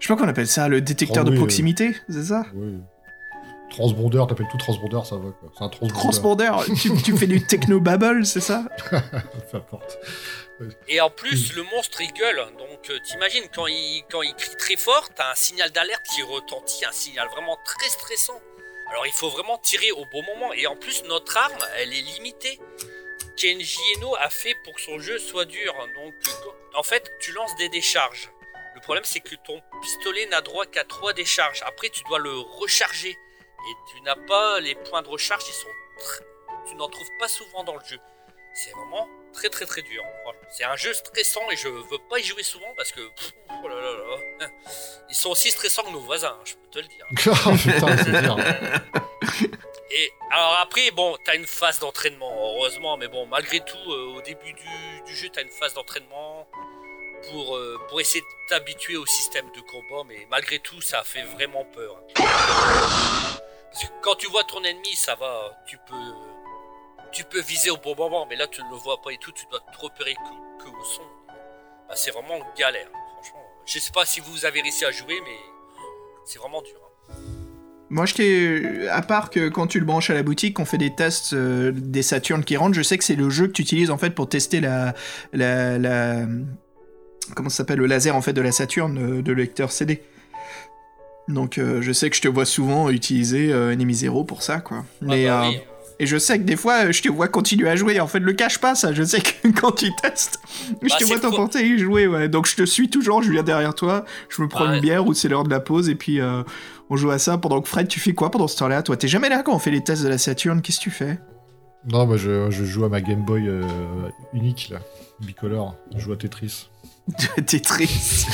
S1: Je sais pas qu'on appelle ça, le détecteur
S3: Oh,
S1: de proximité, c'est ça?
S3: Oui. Transbondeur, t'appelles tout transbondeur, ça va quoi. C'est un transbondeur.
S1: Transpondeur, tu, tu fais du techno-babble, c'est ça?
S3: Peu importe.
S2: Et en plus, le monstre il gueule. Donc, euh, t'imagines quand il, quand il crie très fort, t'as un signal d'alerte qui retentit, un signal vraiment très stressant. Alors, il faut vraiment tirer au bon moment. Et en plus, notre arme, elle est limitée. Kenji Eno a fait pour que son jeu soit dur. Donc, en fait, tu lances des décharges. Le problème, c'est que ton pistolet n'a droit qu'à 3 décharges. Après, tu dois le recharger. Et tu n'as pas les points de recharge, ils sont tu n'en trouves pas souvent dans le jeu. C'est vraiment très très très dur. C'est un jeu stressant et je veux pas y jouer souvent parce que pff, oh là là là. ils sont aussi stressants que nos voisins, hein, je peux te le dire.
S3: oh putain, c'est bien.
S2: Et alors après, bon, t'as une phase d'entraînement, heureusement, mais bon, malgré tout, euh, au début du, du jeu, t'as une phase d'entraînement pour, euh, pour essayer de t'habituer au système de combat, mais malgré tout, ça fait vraiment peur. Parce que quand tu vois ton ennemi, ça va, tu peux, tu peux viser au bon moment, mais là, tu ne le vois pas et tout, tu dois te repérer que, que au son. Bah, c'est vraiment galère, franchement. Je sais pas si vous avez réussi à jouer, mais c'est vraiment dur. hein.
S1: Moi, je t'ai. À part que quand tu le branches à la boutique, on fait des tests euh, des Saturnes qui rentrent, je sais que c'est le jeu que tu utilises en fait pour tester la. la, la- Comment ça s'appelle Le laser en fait de la Saturne euh, de lecteur CD. Donc, euh, je sais que je te vois souvent utiliser euh, Enemy Zero pour ça, quoi. Mais.
S2: Ah bah oui.
S1: Et je sais que des fois, je te vois continuer à jouer. En fait, le cache pas, ça. Je sais que quand tu testes, je
S2: Bah,
S1: te vois t'emporter et jouer, ouais. Donc, je te suis toujours, je viens derrière toi. Je me prends une bière ou c'est l'heure de la pause et puis euh, on joue à ça. Pendant que Fred, tu fais quoi pendant ce temps-là Toi, t'es jamais là quand on fait les tests de la Saturne Qu'est-ce que tu fais?
S3: Non, moi je, je joue à ma Game Boy euh, unique là, bicolore. Je joue à Tetris.
S1: Tetris.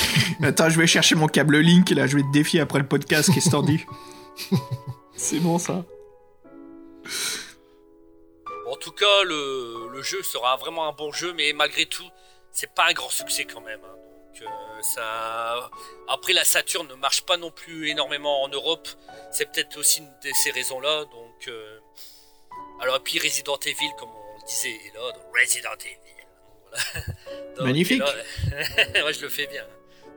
S1: Attends, je vais chercher mon câble Link là. Je vais te défier après le podcast. Qu'est-ce que t'en dis? C'est bon ça.
S2: Cas, le, le jeu sera vraiment un bon jeu, mais malgré tout, c'est pas un grand succès quand même. hein. Donc, euh, ça... Après, la Saturn ne marche pas non plus énormément en Europe. C'est peut-être aussi une de ces raisons-là. Donc, euh, alors, et puis Resident Evil, comme on le disait, est là. donc Resident Evil. Voilà. Donc,
S1: Magnifique.
S2: et là- ouais, je le fais bien.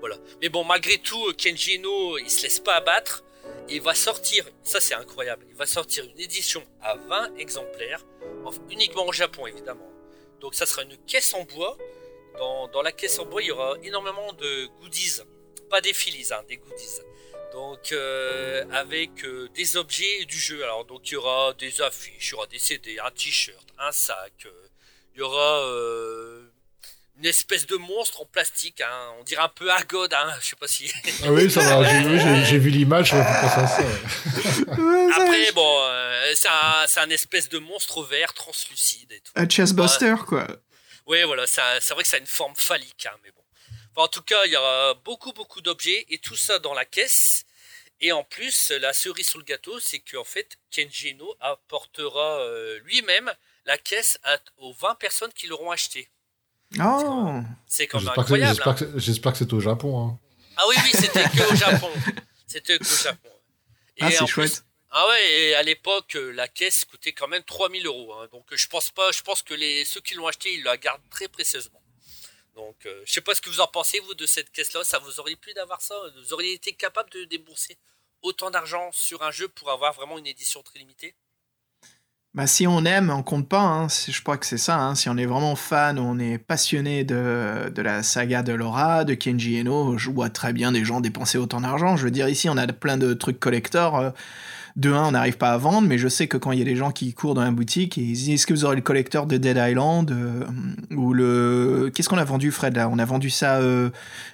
S2: Voilà. Mais bon, malgré tout, Kenji Eno, il se laisse pas abattre. Il va sortir, ça c'est incroyable, il va sortir une édition à 20 exemplaires, uniquement au Japon évidemment. Donc ça sera une caisse en bois. Dans, dans la caisse en bois, il y aura énormément de goodies. Pas des filies, hein, des goodies. Donc euh, avec euh, des objets du jeu. Alors donc il y aura des affiches, il y aura des CD, un t-shirt, un sac. euh, il y aura une espèce de monstre en plastique. hein, on dirait un peu Agod. Hein, je sais pas si.
S3: Ah oui, ça va, j'ai vu l'image, je pense à ça. ouais.
S1: Ouais, ça-
S2: Après, bon, euh, c'est un, espèce de monstre vert translucide et tout.
S1: Un chessbuster quoi.
S2: Oui, voilà, c'est vrai que ça a une forme phallique, hein, mais bon. Enfin, en tout cas, il y aura beaucoup, beaucoup d'objets et tout ça dans la caisse. Et en plus, la cerise sur le gâteau, c'est qu'en fait, Kenji Eno apportera euh, lui-même la caisse à- aux 20 personnes qui l'auront acheté.
S1: Oh.
S2: C'est quand même
S3: J'espère que,
S2: incroyable.
S3: j'espère
S2: hein.
S3: que, j'espère que c'est au Japon. Hein.
S2: Ah oui, oui, c'était que au Japon. C'était que au Japon.
S1: Ah, c'est chouette.
S2: Ah ouais, et à l'époque, euh, la caisse coûtait quand même 3000 euros. hein. Donc euh, je pense pas, je pense que les, ceux qui l'ont acheté, ils la gardent très précieusement. Donc euh, je sais pas ce que vous en pensez, vous, de cette caisse-là. Ça vous aurait plu d'avoir ça? Vous auriez été capable de débourser autant d'argent sur un jeu pour avoir vraiment une édition très limitée?
S1: Bah si on aime, on compte pas. Hein. Je crois que c'est ça. hein. Si on est vraiment fan, on est passionné de, de la saga de Laura, de Kenji Eno, je vois très bien des gens dépenser autant d'argent. Je veux dire, ici, on a plein de trucs collector. euh, de un, on n'arrive pas à vendre, mais je sais que quand il y a des gens qui courent dans la boutique et ils disent est-ce que vous aurez le collecteur de Dead Island euh, ou le qu'est-ce qu'on a vendu Fred là? On a vendu ça euh,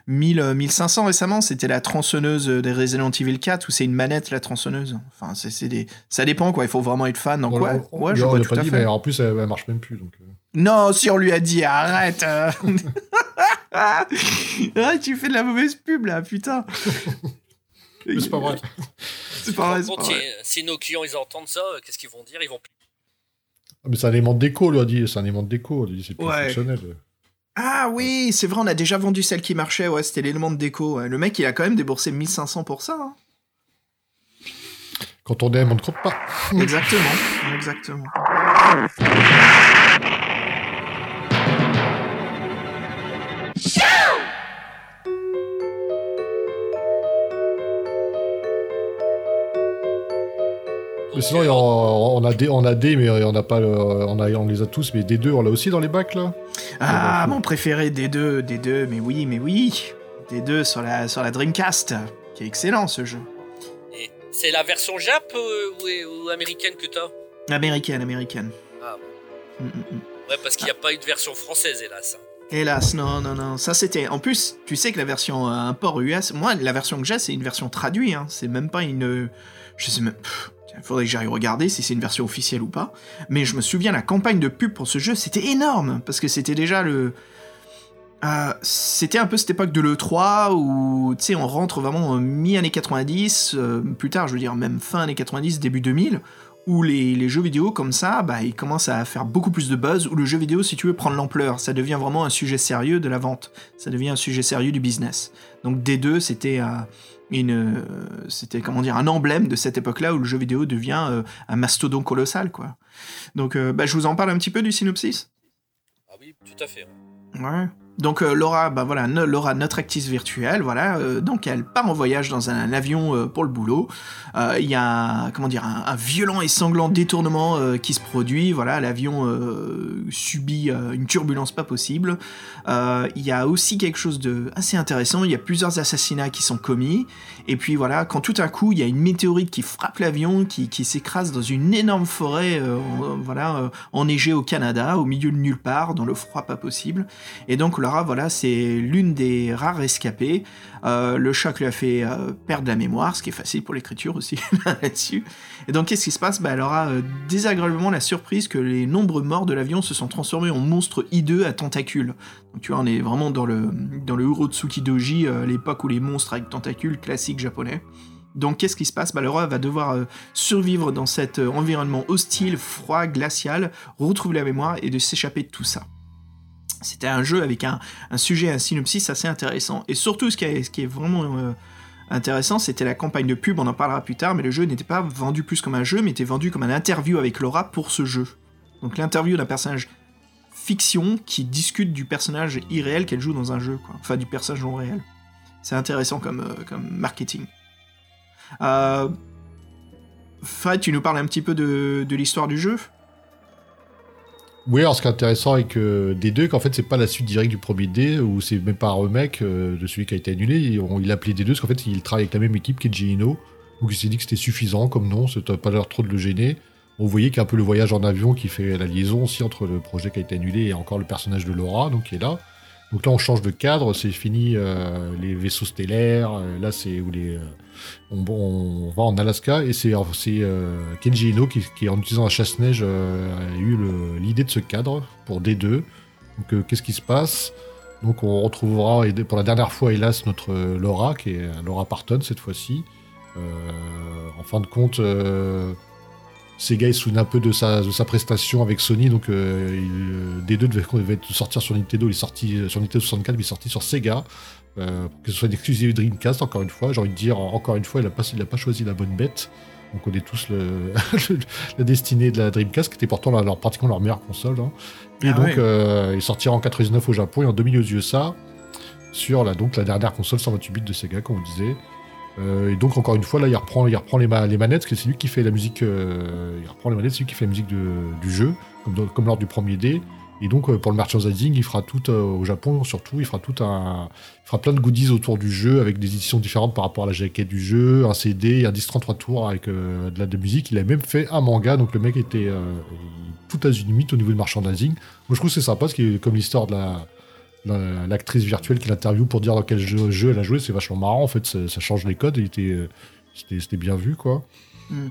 S1: 1000 euh, 1500 récemment, c'était la tronçonneuse des Resident Evil 4 ou c'est une manette la tronçonneuse? Enfin, c'est des ça dépend quoi, il faut vraiment être fan donc
S3: On-
S1: ouais,
S3: on-
S1: ouais,
S3: on-
S1: je
S3: on
S1: vois
S3: l'a
S1: tout
S3: pas
S1: à
S3: dit,
S1: fait.
S3: mais en plus, elle, elle marche même plus. Donc, euh.
S1: Non, si on lui a dit arrête. euh. ah, tu fais de la mauvaise pub là, putain.
S3: Mais c'est pas vrai.
S1: C'est pas vrai, pas
S2: si, si nos clients ils entendent ça, euh, qu'est-ce qu'ils vont dire? Ils vont
S3: Ah, Mais c'est un élément de déco, lui a dit. C'est un élément de déco. il a dit, C'est plus
S1: Ouais.
S3: fonctionnel.
S1: Ah oui, c'est vrai, on a déjà vendu celle qui marchait, ouais, c'était l'élément de déco. ouais. Le mec, il a quand même déboursé 1500 pour ça. hein.
S3: Quand on aime, on ne compte pas.
S1: Exactement, exactement.
S3: Mais sinon, y a- on a des, on a des, mais on n'a pas, le- on a, on les a tous, mais des deux, on l'a aussi dans les bacs là?
S1: Ah, mon préféré, D2, D2, mais oui, mais oui. D2 sur la, sur la Dreamcast. Qui est excellent ce jeu.
S2: Et c'est la version Jap euh, ou, ou américaine que t'as?
S1: Américaine, américaine.
S2: Ah bon.
S1: Mm, mm, mm.
S2: Ouais, parce qu'il n'y a pas eu de version française, hélas.
S1: Hélas, non, non, non. Ça, c'était. En plus, tu sais que la version euh, import US. Moi, la version que j'ai, c'est une version traduite. Hein. C'est même pas une. Je sais même. Il faudrait que j'aille regarder si c'est une version officielle ou pas. Mais je me souviens, la campagne de pub pour ce jeu, c'était énorme. Parce que c'était déjà le. Euh, c'était un peu cette époque de l'E3 où, tu sais, on rentre vraiment en mi-année 90, euh, plus tard, je veux dire, même fin année 90, début 2000, où les, jeux vidéo comme ça, bah, ils commencent à faire beaucoup plus de buzz, où le jeu vidéo, si tu veux, prend de l'ampleur. Ça devient vraiment un sujet sérieux de la vente. Ça devient un sujet sérieux du business. Donc D2, c'était un, une, euh, c'était comment dire, un emblème de cette époque-là où le jeu vidéo devient euh, un mastodon colossal, quoi. Donc, euh, bah, je vous en parle un petit peu du synopsis?
S2: Ah oui, tout à fait.
S1: Ouais. Donc euh, Laura, bah voilà, Laura, notre actrice virtuelle, voilà, euh, donc elle part en voyage dans un, avion euh, pour le boulot. Il y a, un- comment dire, un, violent et sanglant détournement qui se produit. Voilà, l'avion subit une turbulence pas possible. Il y a aussi quelque chose de assez intéressant. Il y a plusieurs assassinats qui sont commis. Et puis voilà, quand tout à coup il y a une météorite qui frappe l'avion, qui, s'écrase dans une énorme forêt, voilà, enneigée au Canada, au milieu de nulle part, dans le froid pas possible. Et donc Laura, voilà, c'est l'une des rares escapées. Euh, le choc lui a fait euh, perdre la mémoire, ce qui est facile pour l'écriture aussi là-dessus. Et donc qu'est-ce qui se passe? Bah, Elle aura euh, désagréablement la surprise que les nombreux morts de l'avion se sont transformés en monstres hideux à tentacules. Donc tu vois, on est vraiment dans le, dans le Urotsuki Doji, euh, l'époque où les monstres avec tentacules classiques japonais. Donc qu'est-ce qui se passe? Bah, Laura va devoir survivre dans cet environnement hostile, froid, glacial, retrouver la mémoire et de s'échapper de tout ça. C'était un jeu avec un, sujet, un synopsis assez intéressant. Et surtout, ce qui est, vraiment euh, intéressant, c'était la campagne de pub, on en parlera plus tard, mais le jeu n'était pas vendu plus comme un jeu, mais était vendu comme un interview avec Laura pour ce jeu. Donc l'interview d'un personnage fiction qui discute du personnage irréel qu'elle joue dans un jeu, quoi. Enfin, du personnage non réel. C'est intéressant comme, euh, marketing. Euh... Fred, tu nous parles un petit peu de l'histoire du jeu?
S3: Oui, alors ce qui est intéressant avec euh, D2, qu'en fait, c'est pas la suite directe du premier D, ou c'est même pas un remake euh, de celui qui a été annulé. Il, il l'appelait D2 parce qu'en fait, il travaille avec la même équipe qu'Eiji Ino. Donc il s'est dit que c'était suffisant comme nom, ça n'a pas l'air trop de le gêner. On voyait qu'il y a un peu le voyage en avion qui fait la liaison aussi entre le projet qui a été annulé et encore le personnage de Laura, donc qui est là. Donc là, on change de cadre, c'est fini euh, les vaisseaux stellaires. euh, là, c'est où les, euh, on, va en Alaska et c'est Kenji Ino qui, qui, en utilisant un chasse-neige, a eu l'idée de ce cadre pour D2. Donc, qu'est-ce qui se passe? Donc, on retrouvera et pour la dernière fois, hélas, notre Laura, qui est Laura Parton cette fois-ci. En fin de compte, Sega il se un peu de sa, de sa prestation avec Sony, donc euh, il- D2 devait, devait sortir sur Nintendo, il est sorti euh, sur Nintendo 64, mais il est sorti sur Sega, euh, pour que ce soit une exclusive Dreamcast, encore une fois. J'ai envie de dire, encore une fois, il n'a pas, il a pas choisi la bonne bête. On connaît tous le, la destinée de la Dreamcast, qui était pourtant leur, pratiquement leur meilleure console. hein. Et
S1: Ah
S3: donc, euh, il sortira en 99 au Japon et en 2000 aux USA, sur la, donc, la dernière console 128 bits de Sega, comme on disait. Euh, et donc encore une fois là il reprend, il reprend les, ma- les manettes, parce que c'est lui qui fait la musique, euh, il reprend les manettes, c'est lui qui fait la musique du jeu, comme, lors du premier dé. Et donc, euh, pour le merchandising, il fera tout au Japon, surtout, il fera tout un, il fera plein de goodies autour du jeu avec des éditions différentes par rapport à la jaquette du jeu, un CD, un 10-33 tours avec de la musique. Il a même fait un manga, donc le mec était tout azimut au niveau du merchandising. Moi, je trouve c'est sympa, parce que comme l'histoire de la- l'actrice virtuelle qui l'interviewe pour dire dans quel jeu, jeu elle a joué, c'est vachement marrant. En fait, ça, ça change les codes. euh, C'était c'était bien vu, quoi.
S1: Mm.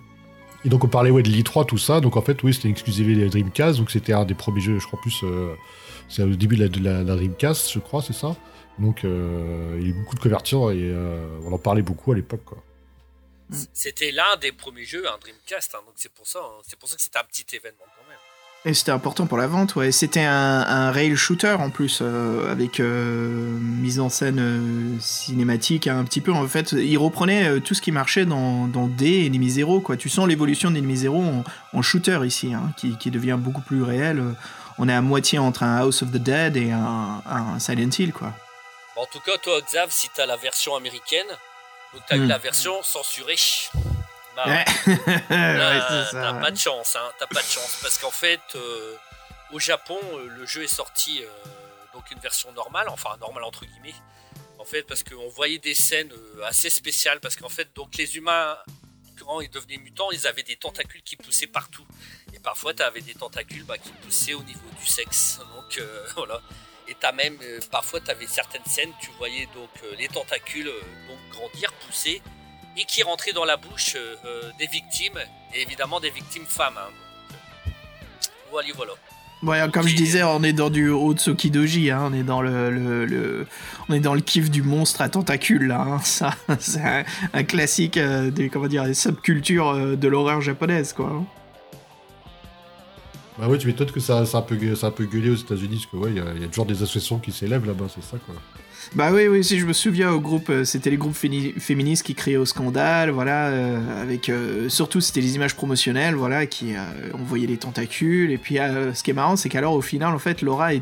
S3: Et donc, on parlait ouais, de l'I3, tout ça. Donc, en fait, oui, c'était une exclusivité Dreamcast. Donc, c'était un des premiers jeux, je crois, plus. euh, c'est au début de la, de la- la Dreamcast, je crois, c'est ça. Donc, euh, il y a eu beaucoup de couvertures et euh, on en parlait beaucoup à l'époque, quoi.
S2: C'était l'un des premiers jeux, un Dreamcast, hein, donc c'est pour ça, hein. c'est pour ça que c'était un petit événement.
S1: Et c'était important pour la vente, ouais. C'était un, un rail shooter en plus, euh, avec euh, mise en scène euh, cinématique hein, un petit peu. En fait, il reprenait tout ce qui marchait dans, dans D et Enemy Zero, quoi. Tu sens l'évolution d'Enemy Zero en, en shooter ici, hein, qui, qui devient beaucoup plus réel. On est à moitié entre un House of the Dead et un, un Silent Hill, quoi.
S2: En tout cas, toi, Xav, si t'as la version américaine, donc t'as eu
S1: Mm.
S2: la version censurée, bah,
S1: Ouais, Ouais,
S2: t'as pas de chance, hein, t'as pas de chance, parce qu'en fait, euh, au Japon, euh, le jeu est sorti euh, donc une version normale, enfin normale entre guillemets, en fait, parce qu'on voyait des scènes assez spéciales, parce qu'en fait, donc les humains, quand ils devenaient mutants, ils avaient des tentacules qui poussaient partout, et parfois t'avais des tentacules bah, qui poussaient au niveau du sexe, donc voilà. Et t'as même, euh, parfois, t'avais certaines scènes, tu voyais donc euh, les tentacules euh, donc grandir, pousser, et qui rentraient dans la bouche euh, euh, des victimes, et évidemment des victimes femmes. hein. Voilà, voilà.
S1: Ouais, comme je disais, on est dans du Otsuki Doji, hein, on est dans le, le, le- on est dans le kiff du monstre à tentacules là. hein. Ça, c'est un, un classique euh, des comment dire des subcultures euh, de l'horreur japonaise quoi.
S3: Bah ouais, tu m'étonnes que ça, ça, a un peu, ça a un peu gueulé aux États-Unis, parce que ouais, il y, y a toujours des associations qui s'élèvent là-bas, c'est ça, quoi.
S1: Bah oui, oui, si je me souviens au groupe, euh, c'était les groupes féministes qui criaient au scandale, voilà, euh, avec euh, surtout c'était les images promotionnelles, voilà, qui euh, on les tentacules. Et puis euh, ce qui est marrant, c'est qu'alors au final, en fait, Laura est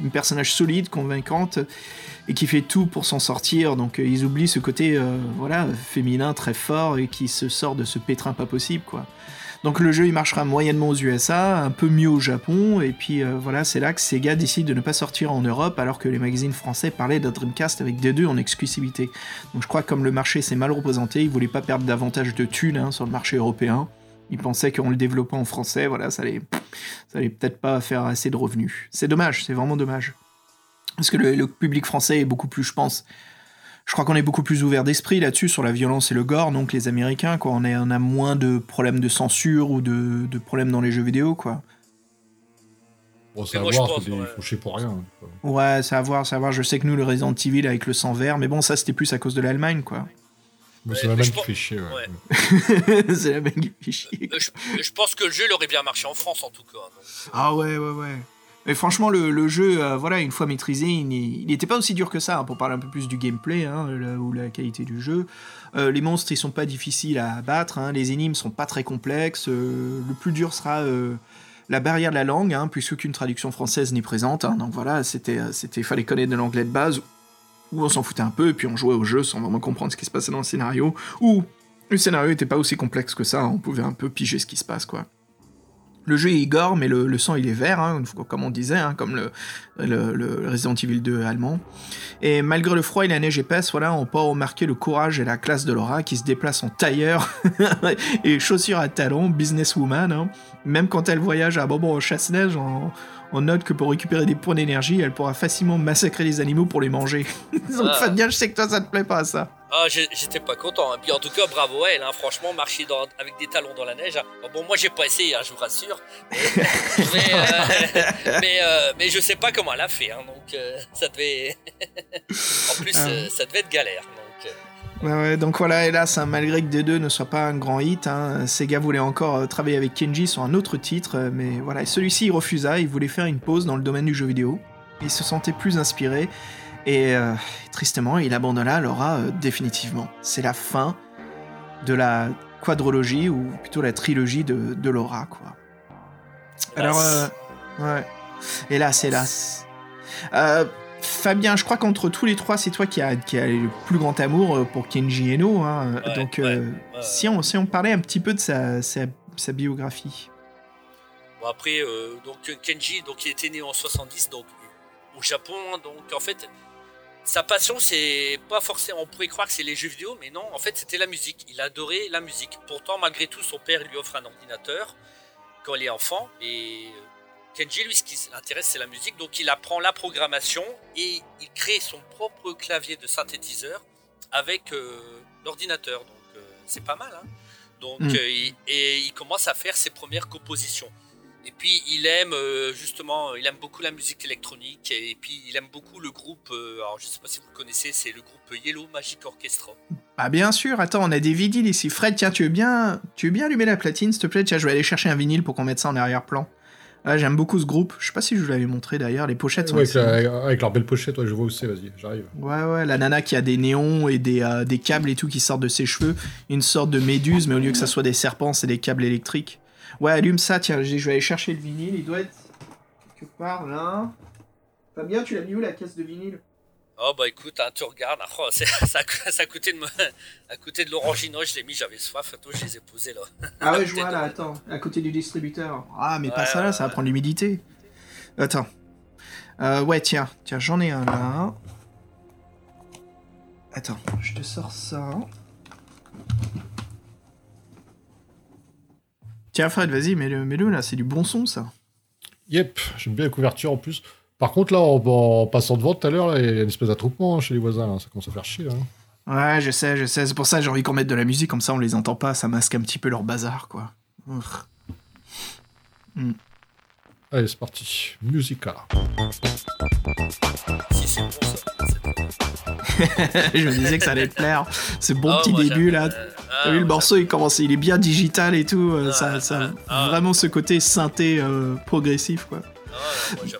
S1: une personnage solide, convaincante et qui fait tout pour s'en sortir. Donc ils oublient ce côté, voilà, féminin très fort et qui se sort de ce pétrin pas possible, quoi. Donc le jeu il marchera moyennement aux USA, un peu mieux au Japon, et puis euh, voilà, c'est là que Sega décide de ne pas sortir en Europe alors que les magazines français parlaient d'un Dreamcast avec D2 en exclusivité. Donc je crois que comme le marché s'est mal représenté, ils voulaient pas perdre davantage de thunes hein, sur le marché européen. Ils pensaient qu'en le développant en français, voilà, ça allait, ça allait peut-être pas faire assez de revenus. C'est dommage, c'est vraiment dommage. Parce que le public français est beaucoup plus, je pense, je crois qu'on est beaucoup plus ouvert d'esprit là-dessus sur la violence et le gore, donc les Américains, quoi. On, est, on a moins de problèmes de censure ou de, de problèmes dans les jeux vidéo, quoi.
S3: Bon, c'est à
S2: moi, je
S3: voir,
S2: pense,
S3: faut des-
S2: ouais.
S3: faut chier pour rien. hein, quoi.
S1: Ouais, c'est à voir, c'est à voir. Je sais que nous, le Resident Evil avec le sang vert, mais bon, ça c'était plus à cause de l'Allemagne, quoi.
S3: Mais
S2: Ouais,
S3: c'est la même
S2: je
S3: qui
S2: pense-
S3: fait chier, ouais.
S2: Ouais.
S1: c'est la même qui fait chier.
S2: Euh, je, je pense que le jeu il aurait bien marché en France en tout cas. donc, euh,
S1: Ah ouais, ouais, ouais. Franchement, le, jeu, euh, voilà, une fois maîtrisé, il n'était pas aussi dur que ça, hein, pour parler un peu plus du gameplay, hein, ou la qualité du jeu. Euh, les monstres, ils sont pas difficiles à battre, hein, les énigmes sont pas très complexes. euh, le plus dur sera la barrière de la langue, hein, puisqu'aucune traduction française n'est présente. donc voilà, c'était, c'était, fallait connaître de l'anglais de base, ou on s'en foutait un peu, et puis on jouait au jeu sans vraiment comprendre ce qui se passait dans le scénario, ou le scénario était pas aussi complexe que ça, on pouvait un peu piger ce qui se passe, quoi. Le jeu est gore, mais le, sang il est vert, hein, comme on disait, hein, comme le, Resident Evil 2 allemand. Et malgré le froid et la neige épaisse, voilà, on peut remarquer le courage et la classe de Laura qui se déplace en tailleur et chaussures à talons, businesswoman. hein. Même quand elle voyage à Bobon au chasse-neige, on note que pour récupérer des points d'énergie, elle pourra facilement massacrer les animaux pour les manger. Donc
S2: Ah.
S1: Fabien, je sais que toi ça te plaît pas ça.
S2: Ah, j'étais pas content. hein. Puis en tout cas, bravo à elle. hein. Franchement, marcher dans- avec des talons dans la neige. hein. Bon, moi, j'ai pas essayé, hein, je vous rassure. Mais, mais, euh, mais, euh, mais je sais pas comment elle a fait. donc, euh, ça devait. en plus,
S1: Ah.
S2: euh, ça devait être galère. Donc,
S1: Ouais, donc voilà, hélas, hein, malgré que D2 ne soit pas un grand hit, hein, Sega voulait encore euh, travailler avec Kenji sur un autre titre, euh, mais voilà, celui-ci il refusa, il voulait faire une pause dans le domaine du jeu vidéo. Il se sentait plus inspiré, et euh, tristement, il abandonna Laura euh, définitivement. C'est la fin de la quadrologie, ou plutôt la trilogie de, de Laura, quoi. Alors, euh, ouais. Hélas, hélas. Euh, Fabien, je crois qu'entre tous les trois, c'est toi qui as qui le plus grand amour euh, pour Kenji Eno. hein.
S2: Ouais,
S1: Donc,
S2: ouais,
S1: euh,
S2: ouais.
S1: si, on, si on parlait un petit peu de sa, sa, sa biographie.
S2: Bon, après, euh, donc Kenji, donc il était né en 70, donc au Japon. hein, Donc en fait, sa passion, c'est pas forcément. On pourrait croire que c'est les jeux vidéo, mais non, en fait, c'était la musique. Il adorait la musique. Pourtant, malgré tout, son père lui offre un ordinateur quand il est enfant. Et euh, Kenji, lui, ce qui l'intéresse, c'est la musique. Donc il apprend la programmation et il crée son propre clavier de synthétiseur avec euh, l'ordinateur. Donc euh, c'est pas mal. Hein donc
S1: Mm.
S2: euh, il- et il commence à faire ses premières compositions. Et puis il aime justement, il aime beaucoup la musique électronique et puis il aime beaucoup le groupe. alors je sais pas si vous le connaissez, c'est le groupe Yellow Magic Orchestra.
S1: Ah bien sûr, attends, on a des vinyles ici. Fred, tiens, tu veux bien, tu veux bien allumer la platine, s'il te plaît Tiens, je vais aller chercher un vinyle pour qu'on mette ça en arrière-plan. Ah, j'aime beaucoup ce groupe. Je sais pas si je vous l'avais montré d'ailleurs. Les pochettes sont
S3: Ouais, avec, la- avec leur belle pochette, ouais, je vois où c'est, vas-y, j'arrive.
S1: Ouais, ouais, la nana qui a des néons et des, euh, des câbles et tout qui sortent de ses cheveux. Une sorte de méduse, mais au lieu que ça soit des serpents, c'est des câbles électriques. Ouais, allume ça, tiens, je je vais aller chercher le vinyle. Il doit être quelque part là. Fabien, tu l'as mis où la caisse de vinyle?
S2: Oh bah écoute, hein, tu regardes, ah, oh, c'est- ça, a- ça a coûté de me, à côté de l'orangino, je l'ai mis, j'avais soif, attends, je les ai posés là.
S1: Ah ouais, je vois là, attends, à côté du distributeur. Ah, mais pas ça là, ça va prendre l'humidité. Attends. Euh, ouais, tiens, tiens, j'en ai un là. Attends, je te sors ça. Tiens, Fred, vas-y, mets-le mets-le, là, c'est du bon son ça.
S3: Yep, j'aime bien la couverture en plus. Par contre, là, en, en passant devant tout à l'heure, il y a une espèce d'attroupement hein, chez les voisins, là. ça commence à faire chier. Hein.
S1: Ouais, je sais, je sais, c'est pour ça que j'ai envie qu'on mette de la musique, comme ça on les entend pas, ça masque un petit peu leur bazar, quoi. Urgh.
S3: Allez, c'est parti. Musica.
S2: Si c'est bon ça, c'est bon.
S1: je me disais que ça allait te plaire. Ce bon
S2: Ah,
S1: petit début là,
S2: euh, ah,
S1: T'as vu le morceau, il commence, il est bien digital et tout. euh,
S2: Ah,
S1: ça, ça
S2: ah, ah.
S1: vraiment ce côté synthé euh, progressif quoi.
S2: Ah, moi hein.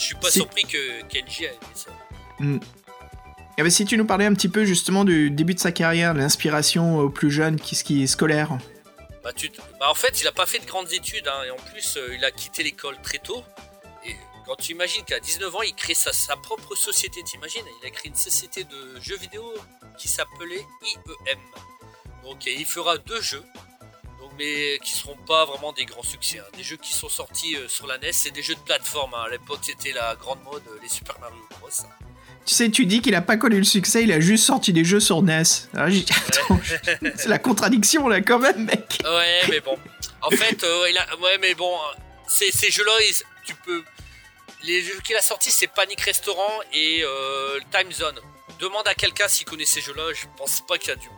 S2: Je suis pas
S1: Si.
S2: surpris que Kenji a aimé ça.
S1: Ben, si tu nous parlais un petit peu justement du début de sa carrière, l'inspiration aux plus jeunes, qui, ce qui est scolaire.
S2: Bah, tu bah, en fait, il a pas fait de grandes études hein, et en plus, euh, il a quitté l'école très tôt. Et quand tu imagines qu'à 19 ans, il crée sa, sa propre société, t'imagines? Il a créé une société de jeux vidéo qui s'appelait IEM. Donc, et il fera deux jeux, mais qui seront pas vraiment des grands succès. hein. Des jeux qui sont sortis euh, sur la NES, c'est des jeux de plateforme. hein. À l'époque, c'était la grande mode, euh, les Super Mario Bros.
S1: Tu sais, tu dis qu'il a pas connu le succès, il a juste sorti des jeux sur NES. Je- c'est la contradiction là quand même, mec.
S2: Ouais, mais bon. En fait, euh, il a... ouais, mais bon, ces, ces jeux-là, ils- tu peux. Les jeux qu'il a sortis, c'est Panic Restaurant et euh, Time Zone. Demande à quelqu'un s'il connaît ces jeux-là, je pense pas qu'il y a du monde.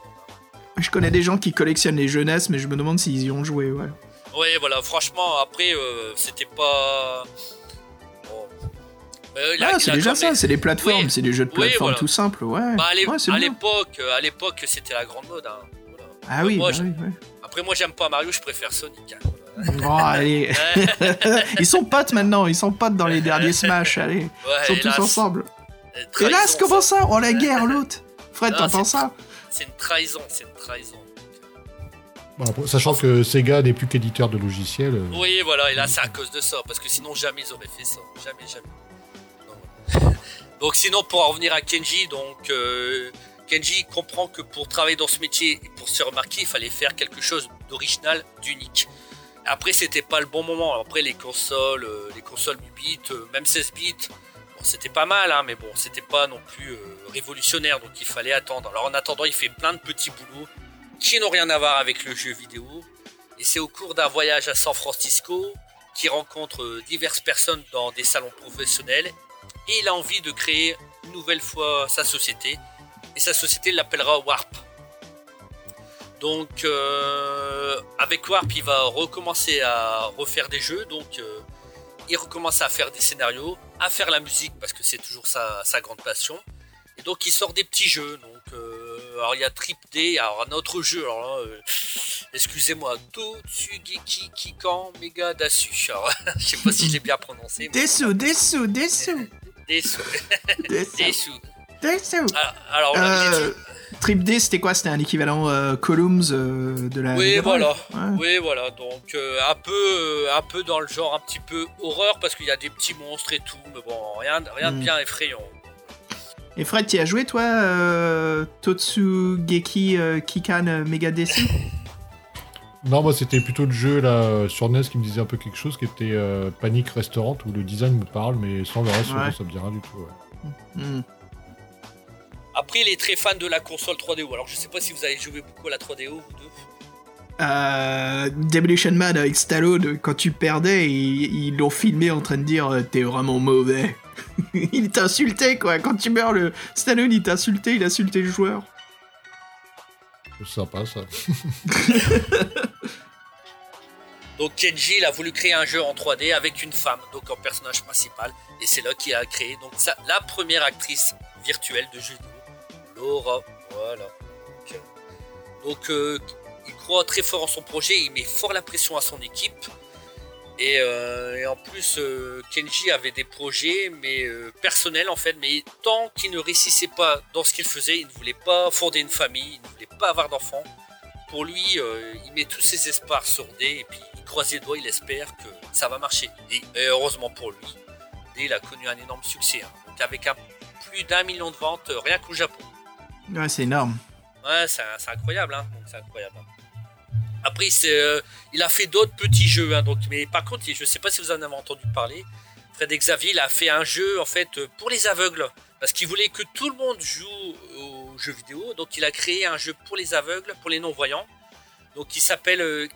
S1: Je connais des gens qui collectionnent les jeunesses, mais je me demande s'ils y ont joué, ouais.
S2: Ouais, voilà, franchement, après, euh, c'était pas. Bon. Euh,
S1: Ah, c'est déjà ça, c'est des plateformes,
S2: Oui.
S1: c'est des jeux de
S2: Oui,
S1: plateforme
S2: voilà.
S1: tout simples, ouais.
S2: Bah, à
S1: ouais,
S2: euh, à l'époque, c'était la grande mode. hein. Voilà.
S1: Ah oui,
S2: Moi,
S1: bah oui, ouais.
S2: Après, moi, j'aime pas Mario, je préfère Sonic. hein.
S1: Oh, allez. ils sont potes maintenant, ils sont potes dans les derniers Smash, allez.
S2: Ouais,
S1: Ils sont
S2: hélas,
S1: tous ensemble. Hélas, comment
S2: ça?
S1: Oh la guerre, l'autre Fred, t'entends ça?
S2: C'est une trahison, c'est une trahison.
S3: Bon, sachant que Sega n'est plus qu'éditeur de logiciels. euh,
S2: Oui, voilà, et là c'est à cause de ça, parce que sinon jamais ils auraient fait ça, jamais, jamais. Donc, sinon, pour en revenir à Kenji, donc euh, Kenji comprend que pour travailler dans ce métier et pour se remarquer, il fallait faire quelque chose d'original, d'unique. Après, c'était pas le bon moment. Après, les consoles, euh, les consoles 8 bits, même 16 bits, c'était pas mal, hein, mais bon, c'était pas non plus euh, révolutionnaire, donc il fallait attendre. Alors en attendant, il fait plein de petits boulots qui n'ont rien à voir avec le jeu vidéo. Et c'est au cours d'un voyage à San Francisco qu'il rencontre euh, diverses personnes dans des salons professionnels et il a envie de créer une nouvelle fois sa société. Et sa société l'appellera Warp. Donc euh, avec Warp, il va recommencer à refaire des jeux. Donc il recommence à faire des scénarios, à faire la musique parce que c'est toujours sa, sa grande passion. Et donc il sort des petits jeux. Donc euh, alors il y a Trip D, alors un autre jeu. Alors là, euh, excusez-moi, Totsugeki Kikan Mega Dasu. Alors, je sais pas si j'ai bien prononcé.
S1: Dessous, dessous, dessous. Dessous, dessous
S2: Ah, Alors là, j'ai
S1: Euh,
S2: dit-
S1: Trip D, c'était quoi? C'était un équivalent euh, Columns euh, de la.
S2: Oui, voilà.
S1: Ouais.
S2: Oui, voilà. Donc euh, un peu, euh, un peu dans le genre un petit peu horreur parce qu'il y a des petits monstres et tout, mais bon, rien, rien de
S1: Mm.
S2: bien effrayant.
S1: Et Fred, tu as joué toi euh, Totsugeki euh, Kikan euh, Mega Desu
S3: Non, moi c'était plutôt le jeu là sur NES qui me disait un peu quelque chose, qui était euh, Panic Restaurant où le design me parle, mais sans le reste,
S1: Ouais.
S3: ça me dit rien du tout. ouais.
S1: Hmm.
S2: Après, il est très fan de la console 3DO. Alors, je sais pas si vous avez joué beaucoup à la 3DO, vous deux.
S1: Euh, Demolition Man avec Stallone, quand tu perdais, ils ils l'ont filmé en train de dire euh, T'es vraiment mauvais. il t'insultait quoi. Quand tu meurs, le Stallone il t'insultait, il insultait le joueur.
S3: C'est sympa ça.
S2: Donc, Kenji, il a voulu créer un jeu en 3D avec une femme, donc en personnage principal. Et c'est là qu'il a créé donc, sa- la première actrice virtuelle de jeu vidéo, Voilà. Donc, euh, il croit très fort en son projet, il met fort la pression à son équipe. Et, euh, en plus, euh, Kenji avait des projets, mais personnels en fait. Mais tant qu'il ne réussissait pas dans ce qu'il faisait, il ne voulait pas fonder une famille, il ne voulait pas avoir d'enfants. Pour lui, il met tous ses espoirs sur D et puis il croise les doigts, il espère que ça va marcher. Et, heureusement pour lui, D il a connu un énorme succès. hein. Donc avec un, plus d'un million de ventes rien qu'au Japon.
S1: Ouais, c'est énorme.
S2: Ouais, c'est incroyable, hein. Donc, incroyable. hein. Après, euh, il a fait d'autres petits jeux, hein, donc, mais par contre, je sais pas si vous en avez entendu parler. Fred Xavier, il a fait un jeu en fait euh, pour les aveugles, parce qu'il voulait que tout le monde joue aux jeux vidéo. Donc, il a créé un jeu pour les aveugles, pour les non-voyants. Donc, il s'appelle euh,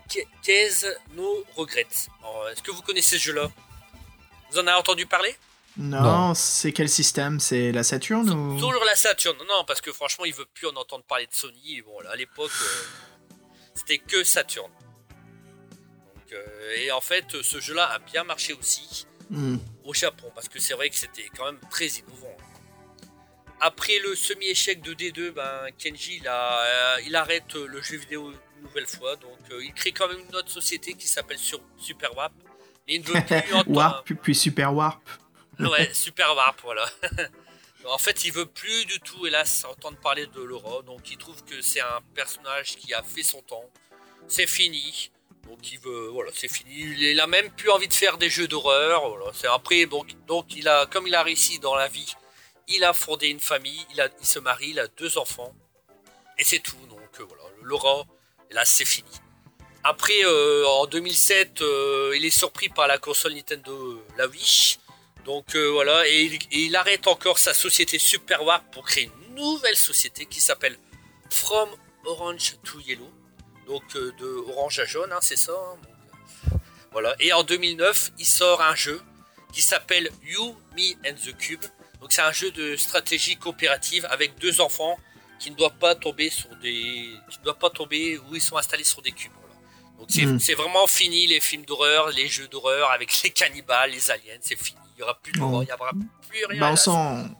S2: Kez No Regrets? Est-ce que vous connaissez ce jeu-là? Vous en avez entendu parler?
S1: Non,
S3: Non.
S1: c'est quel système? C'est la Saturn ou?
S2: Toujours la Saturn. Non, parce que franchement, il veut plus en entendre parler de Sony. Et Bon, là, à l'époque, euh, c'était que Saturn. Donc, euh, et en fait, ce jeu-là a bien marché aussi
S1: Hmm.
S2: au Japon, parce que c'est vrai que c'était quand même très innovant. Après le semi-échec de D2, ben, Kenji il, a- euh, il arrête euh, le jeu vidéo une nouvelle fois. Donc euh, il crée quand même une autre société qui s'appelle Super Warp. Mais il ne veut plus entendre.
S1: Warp, puis Super Warp.
S2: Ouais, Super Warp, voilà. en fait, il veut plus du tout, hélas, entendre parler de Laura. Donc, il trouve que c'est un personnage qui a fait son temps. C'est fini. Donc, il veut, voilà, c'est fini. Il a même plus envie de faire des jeux d'horreur. C'est après, donc, donc, il a, comme il a réussi dans la vie, il a fondé une famille. Il se marie, il a deux enfants. Et c'est tout. Donc, euh, voilà, Laura, hélas, c'est fini. Après, euh, en 2007, euh, il est surpris par la console Nintendo, la Wii. Donc euh, voilà, et il, et il arrête encore sa société Super Warp pour créer une nouvelle société qui s'appelle From Orange to Yellow. Donc euh, de orange à jaune, hein, c'est ça. hein. Donc, euh, voilà. Et en 2009, il sort un jeu qui s'appelle You, Me and the Cube. Donc c'est un jeu de stratégie coopérative avec deux enfants qui ne doivent pas tomber sur des, qui ne doivent pas tomber où ils sont installés sur des cubes. Voilà. Donc c'est
S1: Mm.
S2: c'est vraiment fini les films d'horreur, les jeux d'horreur avec les cannibales, les aliens, c'est fini. Il n'y aura plus de il n'y aura plus rien.
S1: Bah, on sent,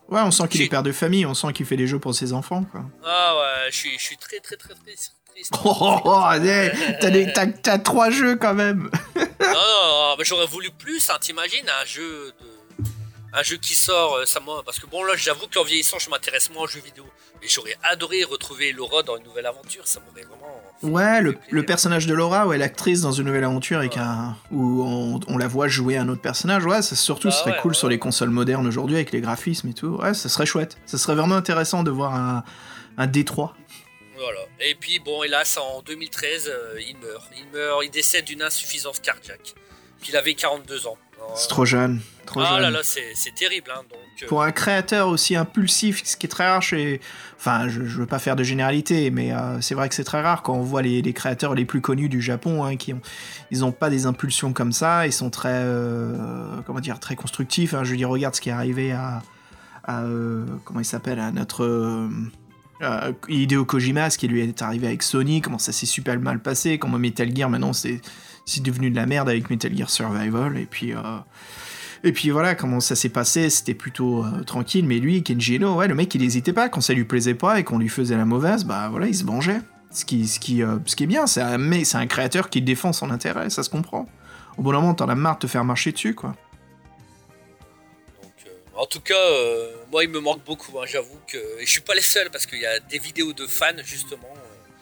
S1: ouais, on sent qu'il est père de famille, on sent qu'il fait des jeux pour ses enfants, quoi.
S2: Ah ouais, je suis, je suis très très très très triste.
S1: Oh, oh, oh, allez, t'as, des- t'as- t'as trois jeux quand même.
S2: non, non, j'aurais voulu plus, hein, t'imagines, un jeu de... Un jeu qui sort, euh, ça moi, parce que bon là j'avoue qu'en vieillissant je m'intéresse moins aux jeux vidéo. Mais j'aurais adoré retrouver Laura dans une nouvelle aventure, ça m'aurait vraiment...
S1: Ouais, le, le personnage de Laura, ouais, l'actrice dans une nouvelle aventure un, où on, on la voit jouer un autre personnage, ouais, ça surtout ce serait
S2: ouais,
S1: cool
S2: ouais.
S1: sur les consoles modernes aujourd'hui avec les graphismes et tout. Ouais, ça serait chouette. Ça serait vraiment intéressant de voir un, un D3.
S2: Voilà. Et puis bon, hélas, en 2013, euh, il meurt. Il meurt, il décède d'une insuffisance cardiaque. Puis il avait 42 ans.
S1: C'est trop jeune. Trop
S2: ah
S1: jeune.
S2: là là, c'est terrible. Hein, donc, euh,
S1: Pour un créateur aussi impulsif, ce qui est très rare chez. Enfin, je, je veux pas faire de généralité, mais euh, c'est vrai que c'est très rare quand on voit les, les créateurs les plus connus du Japon, hein, qui ont, ils ont pas des impulsions comme ça, ils sont très, euh, comment dire, très constructifs. hein. Je veux dire, regarde ce qui est arrivé à, à, comment il s'appelle, à notre euh, Hideo Kojima, ce qui lui est arrivé avec Sony, comment ça s'est super mal passé, comment Metal Gear maintenant c'est c'est devenu de la merde avec Metal Gear Survival, et puis. euh, et puis voilà, comment ça s'est passé, c'était plutôt euh, tranquille, mais lui, Kenji Eno, ouais, le mec, il hésitait pas, quand ça lui plaisait pas et qu'on lui faisait la mauvaise, bah voilà, il se vengeait. Ce qui, ce qui, euh, ce qui est bien, c'est un, mais c'est un créateur qui défend son intérêt, ça se comprend. Au bon moment, t'en as marre de te faire marcher dessus, quoi.
S2: donc, euh, en tout cas, moi, il me manque beaucoup. hein, J'avoue que et je suis pas les seuls parce qu'il y a des vidéos de fans justement,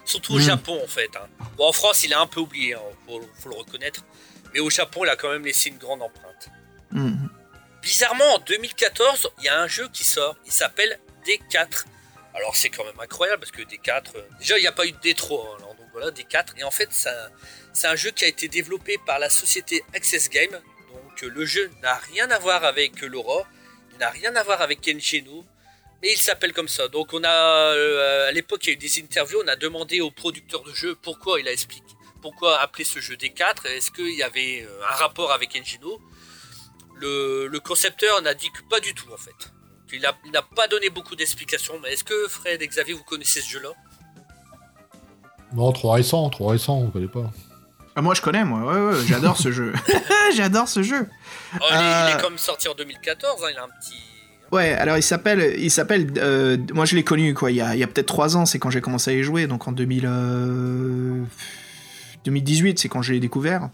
S2: surtout au
S1: Mhm.
S2: Japon en fait. hein. Bon, en France, il est un peu oublié, hein, faut, faut le reconnaître. Mais au Japon, il a quand même laissé une grande empreinte.
S1: Mhm.
S2: Bizarrement, en 2014, il y a un jeu qui sort. Il s'appelle D4. Alors c'est quand même incroyable parce que D4, euh, déjà il n'y a pas eu de D3. hein, donc voilà, des 4. Et en fait, c'est un jeu qui a été développé par la société Access Game. Donc euh, le jeu n'a rien à voir avec Laura, il n'a rien à voir avec Kenshino, mais il s'appelle comme ça. Donc on a, euh, à l'époque, il y a eu des interviews, on a demandé au producteur de jeu pourquoi il a expliqué, pourquoi appeler ce jeu D4, est-ce qu'il y avait un rapport avec Kenshino? Le, le concepteur n'a dit que pas du tout en fait. Il n'a pas donné beaucoup d'explications, mais est-ce que Fred et Xavier, vous connaissez ce jeu-là?
S3: Non, trop récent, trop récent, on connaît pas.
S1: Ah, moi je connais, moi, ouais, ouais, j'adore ce jeu. j'adore ce jeu.
S2: Oh, il, est, il est
S1: Euh.
S2: comme sorti en 2014, hein, il a un petit...
S1: Ouais, alors il s'appelle, il s'appelle, euh, moi je l'ai connu quoi, il y a, il y a peut-être 3 ans, c'est quand j'ai commencé à y jouer, donc en 2000, euh, 2018, c'est quand je l'ai découvert.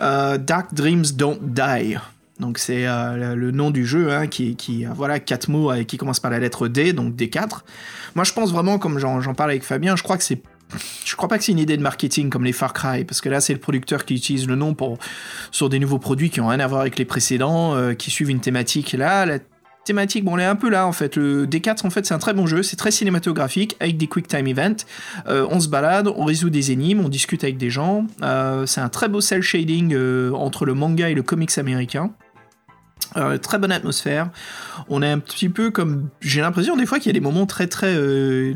S1: Euh, Dark Dreams Don't Die. Donc c'est euh, le nom du jeu hein, qui, qui euh, voilà quatre mots euh, qui commencent par la lettre D, donc D4. Moi je pense vraiment, comme j'en parle avec Fabien, je crois que c'est je crois pas que c'est une idée de marketing comme les Far Cry, parce que là c'est le producteur qui utilise le nom pour sur des nouveaux produits qui ont rien à voir avec les précédents, qui suivent une thématique. Là, la thématique, bon, elle est un peu là en fait. Le D4, en fait, c'est un très bon jeu, c'est très cinématographique avec des quick time events. On se balade, on résout des énigmes, on discute avec des gens. C'est un très beau cel shading entre le manga et le comics américain. Euh, très bonne atmosphère. On est un petit peu comme. J'ai l'impression des fois qu'il y a des moments très très euh,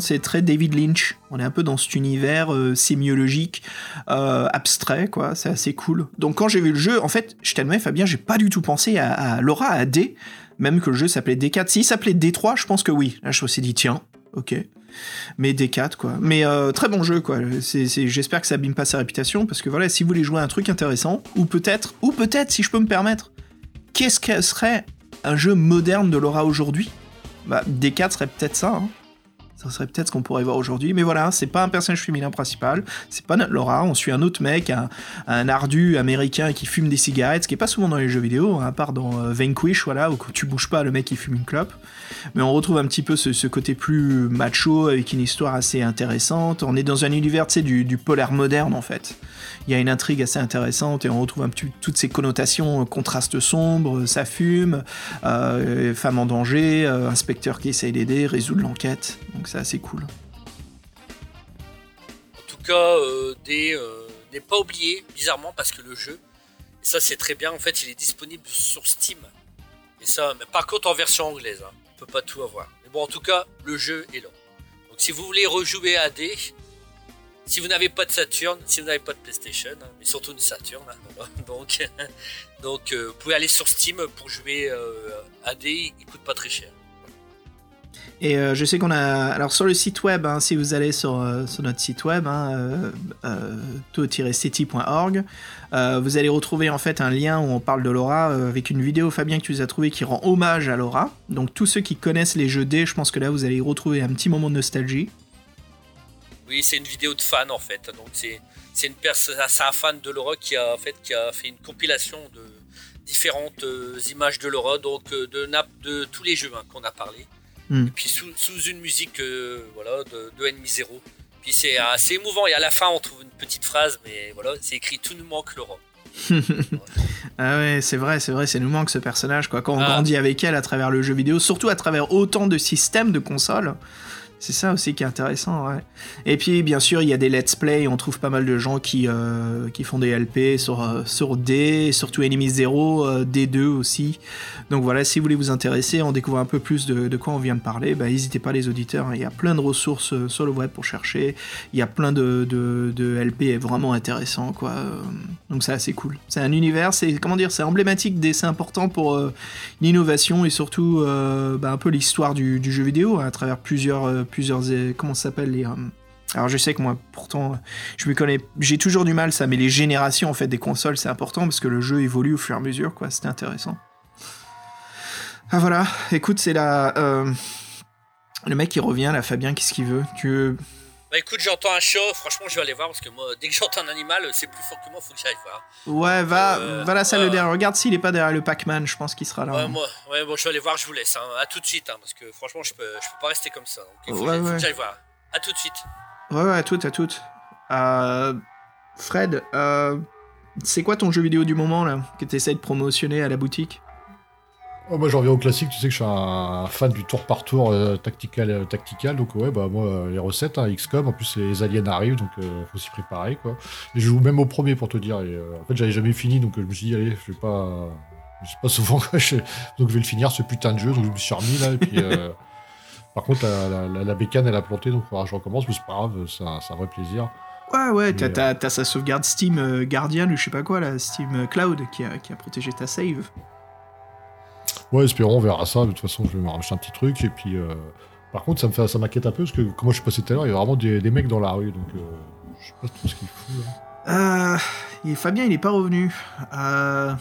S1: c'est très David Lynch. On est un peu dans cet univers euh, sémiologique, euh, abstrait, quoi. C'est assez cool. Donc quand j'ai vu le jeu, en fait, je t'admets, Fabien, j'ai pas du tout pensé à, Laura, à D, même que le jeu s'appelait D4. S'il s'appelait D3, je pense que oui. Là, je me suis dit, tiens, ok. Mais D4, quoi. Mais euh, très bon jeu, quoi. J'espère que ça abîme pas sa réputation, parce que voilà, si vous voulez jouer à un truc intéressant, ou peut-être, ou peut-être, si je peux me permettre, qu'est-ce que serait un jeu moderne de Laura aujourd'hui Bah, D4 serait peut-être ça, hein. Ça serait peut-être ce qu'on pourrait voir aujourd'hui, mais voilà, c'est pas un personnage féminin principal, c'est pas notre Laura, on suit un autre mec, un, ardu américain qui fume des cigarettes, ce qui est pas souvent dans les jeux vidéo, hein, à part dans euh, Vanquish, voilà, où tu bouges pas, le mec il fume une clope. Mais on retrouve un petit peu ce, côté plus macho, avec une histoire assez intéressante. On est dans un univers, tu du, du polar moderne en fait. Il y a une intrigue assez intéressante et on retrouve un petit toutes ces connotations, euh, contrastes sombres, ça fume, euh, femme en danger, euh, inspecteur qui essaye d'aider, résoudre l'enquête. Donc c'est assez cool.
S2: En tout cas, euh, des, euh, n'est pas oublié, bizarrement, parce que le jeu, et ça c'est très bien, en fait, il est disponible sur Steam. Et ça, mais par contre en version anglaise, hein, on peut pas tout avoir. Mais bon, en tout cas, le jeu est là. Donc si vous voulez rejouer à D, si vous n'avez pas de Saturn, si vous n'avez pas de PlayStation, hein, mais surtout une Saturn, hein, donc, donc euh, vous pouvez aller sur Steam pour jouer euh, à D, il coûte pas très cher.
S1: Et euh, je sais qu'on a. Alors sur le site web, hein, si vous allez sur, euh, notre site web, hein, euh, euh, euh, vous allez retrouver en fait un lien où on parle de Laura euh, avec une vidéo, Fabien, que tu nous as trouvé qui rend hommage à Laura. Donc tous ceux qui connaissent les jeux D, je pense que là vous allez y retrouver un petit moment de nostalgie.
S2: Oui, c'est une vidéo de fan en fait. Donc c'est c'est une personne, c'est un fan de Laura qui a en fait qui a fait une compilation de différentes euh, images de Laura, donc euh, de nap- de tous les jeux hein, qu'on a parlé.
S1: Hmm.
S2: Et puis sous, sous une musique euh, voilà de, de Enemy Zero. Puis c'est assez émouvant et à la fin on trouve une petite phrase, mais voilà, c'est écrit tout nous manque Laura.
S1: Ah ouais, c'est vrai, c'est vrai, ça nous manque ce personnage, quoi. Quand on
S2: Ah.
S1: grandit avec elle à travers le jeu vidéo, surtout à travers autant de systèmes de consoles, c'est ça aussi qui est intéressant. Et puis, bien sûr, il y a des let's play, on trouve pas mal de gens qui, euh, qui font des LP sur, euh, sur D, surtout Enemy Zero, euh, D2 aussi. Donc voilà, si vous voulez vous intéresser, on découvre un peu plus de, quoi on vient de parler, bah, n'hésitez pas les auditeurs, hein. il y a plein de ressources euh, sur le web pour chercher, il y a plein de, de, de LP vraiment intéressants, quoi. Donc c'est assez cool. C'est un univers, c'est comment dire, c'est emblématique, c'est important pour l'innovation et surtout bah, un peu l'histoire du, jeu vidéo hein, à travers plusieurs, plusieurs, euh, comment ça s'appelle les. euh, alors je sais que moi, pourtant, je me connais, j'ai toujours du mal ça, mais les générations en fait des consoles, c'est important parce que le jeu évolue au fur et à mesure, quoi. C'était intéressant. Ah voilà, écoute, c'est la. euh, Le mec qui revient là, Fabien, qu'est-ce qu'il veut? Tu
S2: Bah écoute, j'entends un chat, franchement je vais aller voir parce que moi dès que j'entends un animal, c'est plus fort que moi, faut que j'aille voir.
S1: Ouais, va,
S2: Euh,
S1: va la salle derrière. Regarde s'il est pas derrière le Pac-Man, je pense qu'il sera là.
S2: Ouais, moi, ouais, bon, je vais aller voir, je vous laisse. Hein. À tout de suite, hein, parce que franchement, je peux, je peux pas rester comme ça. Donc, il faut,
S1: Ouais,
S2: que- faut
S1: ouais.
S2: que j'aille voir. À tout de suite.
S1: Ouais, ouais, à toutes, à toutes. Euh, Fred, euh, c'est quoi ton jeu vidéo du moment là que tu essaies de promotionner à la boutique?
S3: Oh, moi, j'en reviens au classique. Tu sais que je suis un fan du tour par tour euh, tactical, euh, tactical. Donc, ouais, bah, moi, euh, les recettes, hein, XCOM. En plus, les aliens arrivent, donc euh, faut s'y préparer, quoi. Et je joue même au premier pour te dire. Et, en fait, j'avais jamais fini, donc je me suis dit, allez, je vais pas. Je sais pas souvent, quoi. je- Donc, je vais le finir, ce putain de jeu. Donc, je me suis remis, là. Et puis. euh, Par contre, la, la, la- la bécane, elle a planté, donc il faudra que je recommence, mais c'est pas grave, c'est un, vrai plaisir.
S1: Ouais, ouais, t'as, sa sauvegarde Steam Guardian ou je sais pas quoi, là, Steam Cloud, qui a, qui a protégé ta save.
S3: Ouais, espérons, on verra ça. De toute façon, je vais me racheter un petit truc. Et puis, euh, par contre, ça me fait, ça m'inquiète un peu parce que, comme je suis passé tout à l'heure, il y a vraiment des, des mecs dans la rue. Donc, euh, je sais pas trop ce qu'il fout. Là.
S1: Euh, et Fabien, il est pas revenu. Euh...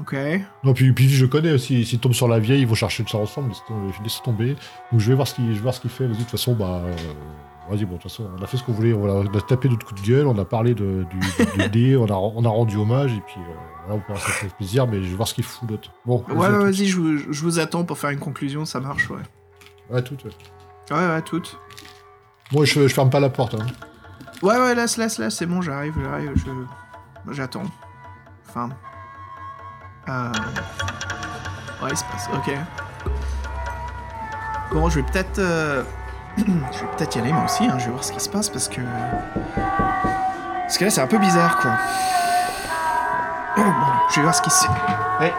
S1: Ok.
S3: Non, puis, puis je connais. S'ils s'ils tombent sur la vieille, ils vont chercher ça ensemble. Tomber. laisse tomber. Donc, je vais voir ce qu'il, je vais voir ce qu'il fait. Vas-y, de toute façon, bah. euh, Vas-y, bon, de toute façon, on a fait ce qu'on voulait. On a, on a tapé notre coup de gueule. On a parlé de, du, du dé. On a, on a rendu hommage. Et puis, euh, voilà, on peut fait plaisir. Mais je vais voir ce qu'il fout, l'autre. Bon,
S1: Ouais,
S3: toutes.
S1: vas-y, je, vous- je vous attends pour faire une conclusion, ça marche, ouais.
S3: Ouais, tout. ouais.
S1: Ouais, ouais, toutes.
S3: Moi, je, je ferme pas la porte. Hein.
S1: Ouais, ouais, laisse, laisse, laisse, c'est bon, j'arrive, j'arrive, je... J'attends. Enfin... Euh... Ouais, il se passe, ok. Bon, je vais peut-être... euh, je vais peut-être y aller moi aussi, hein. je vais voir ce qui se passe parce que. Parce que là, c'est un peu bizarre quoi. Bon, je vais voir ce qui se. Ouais.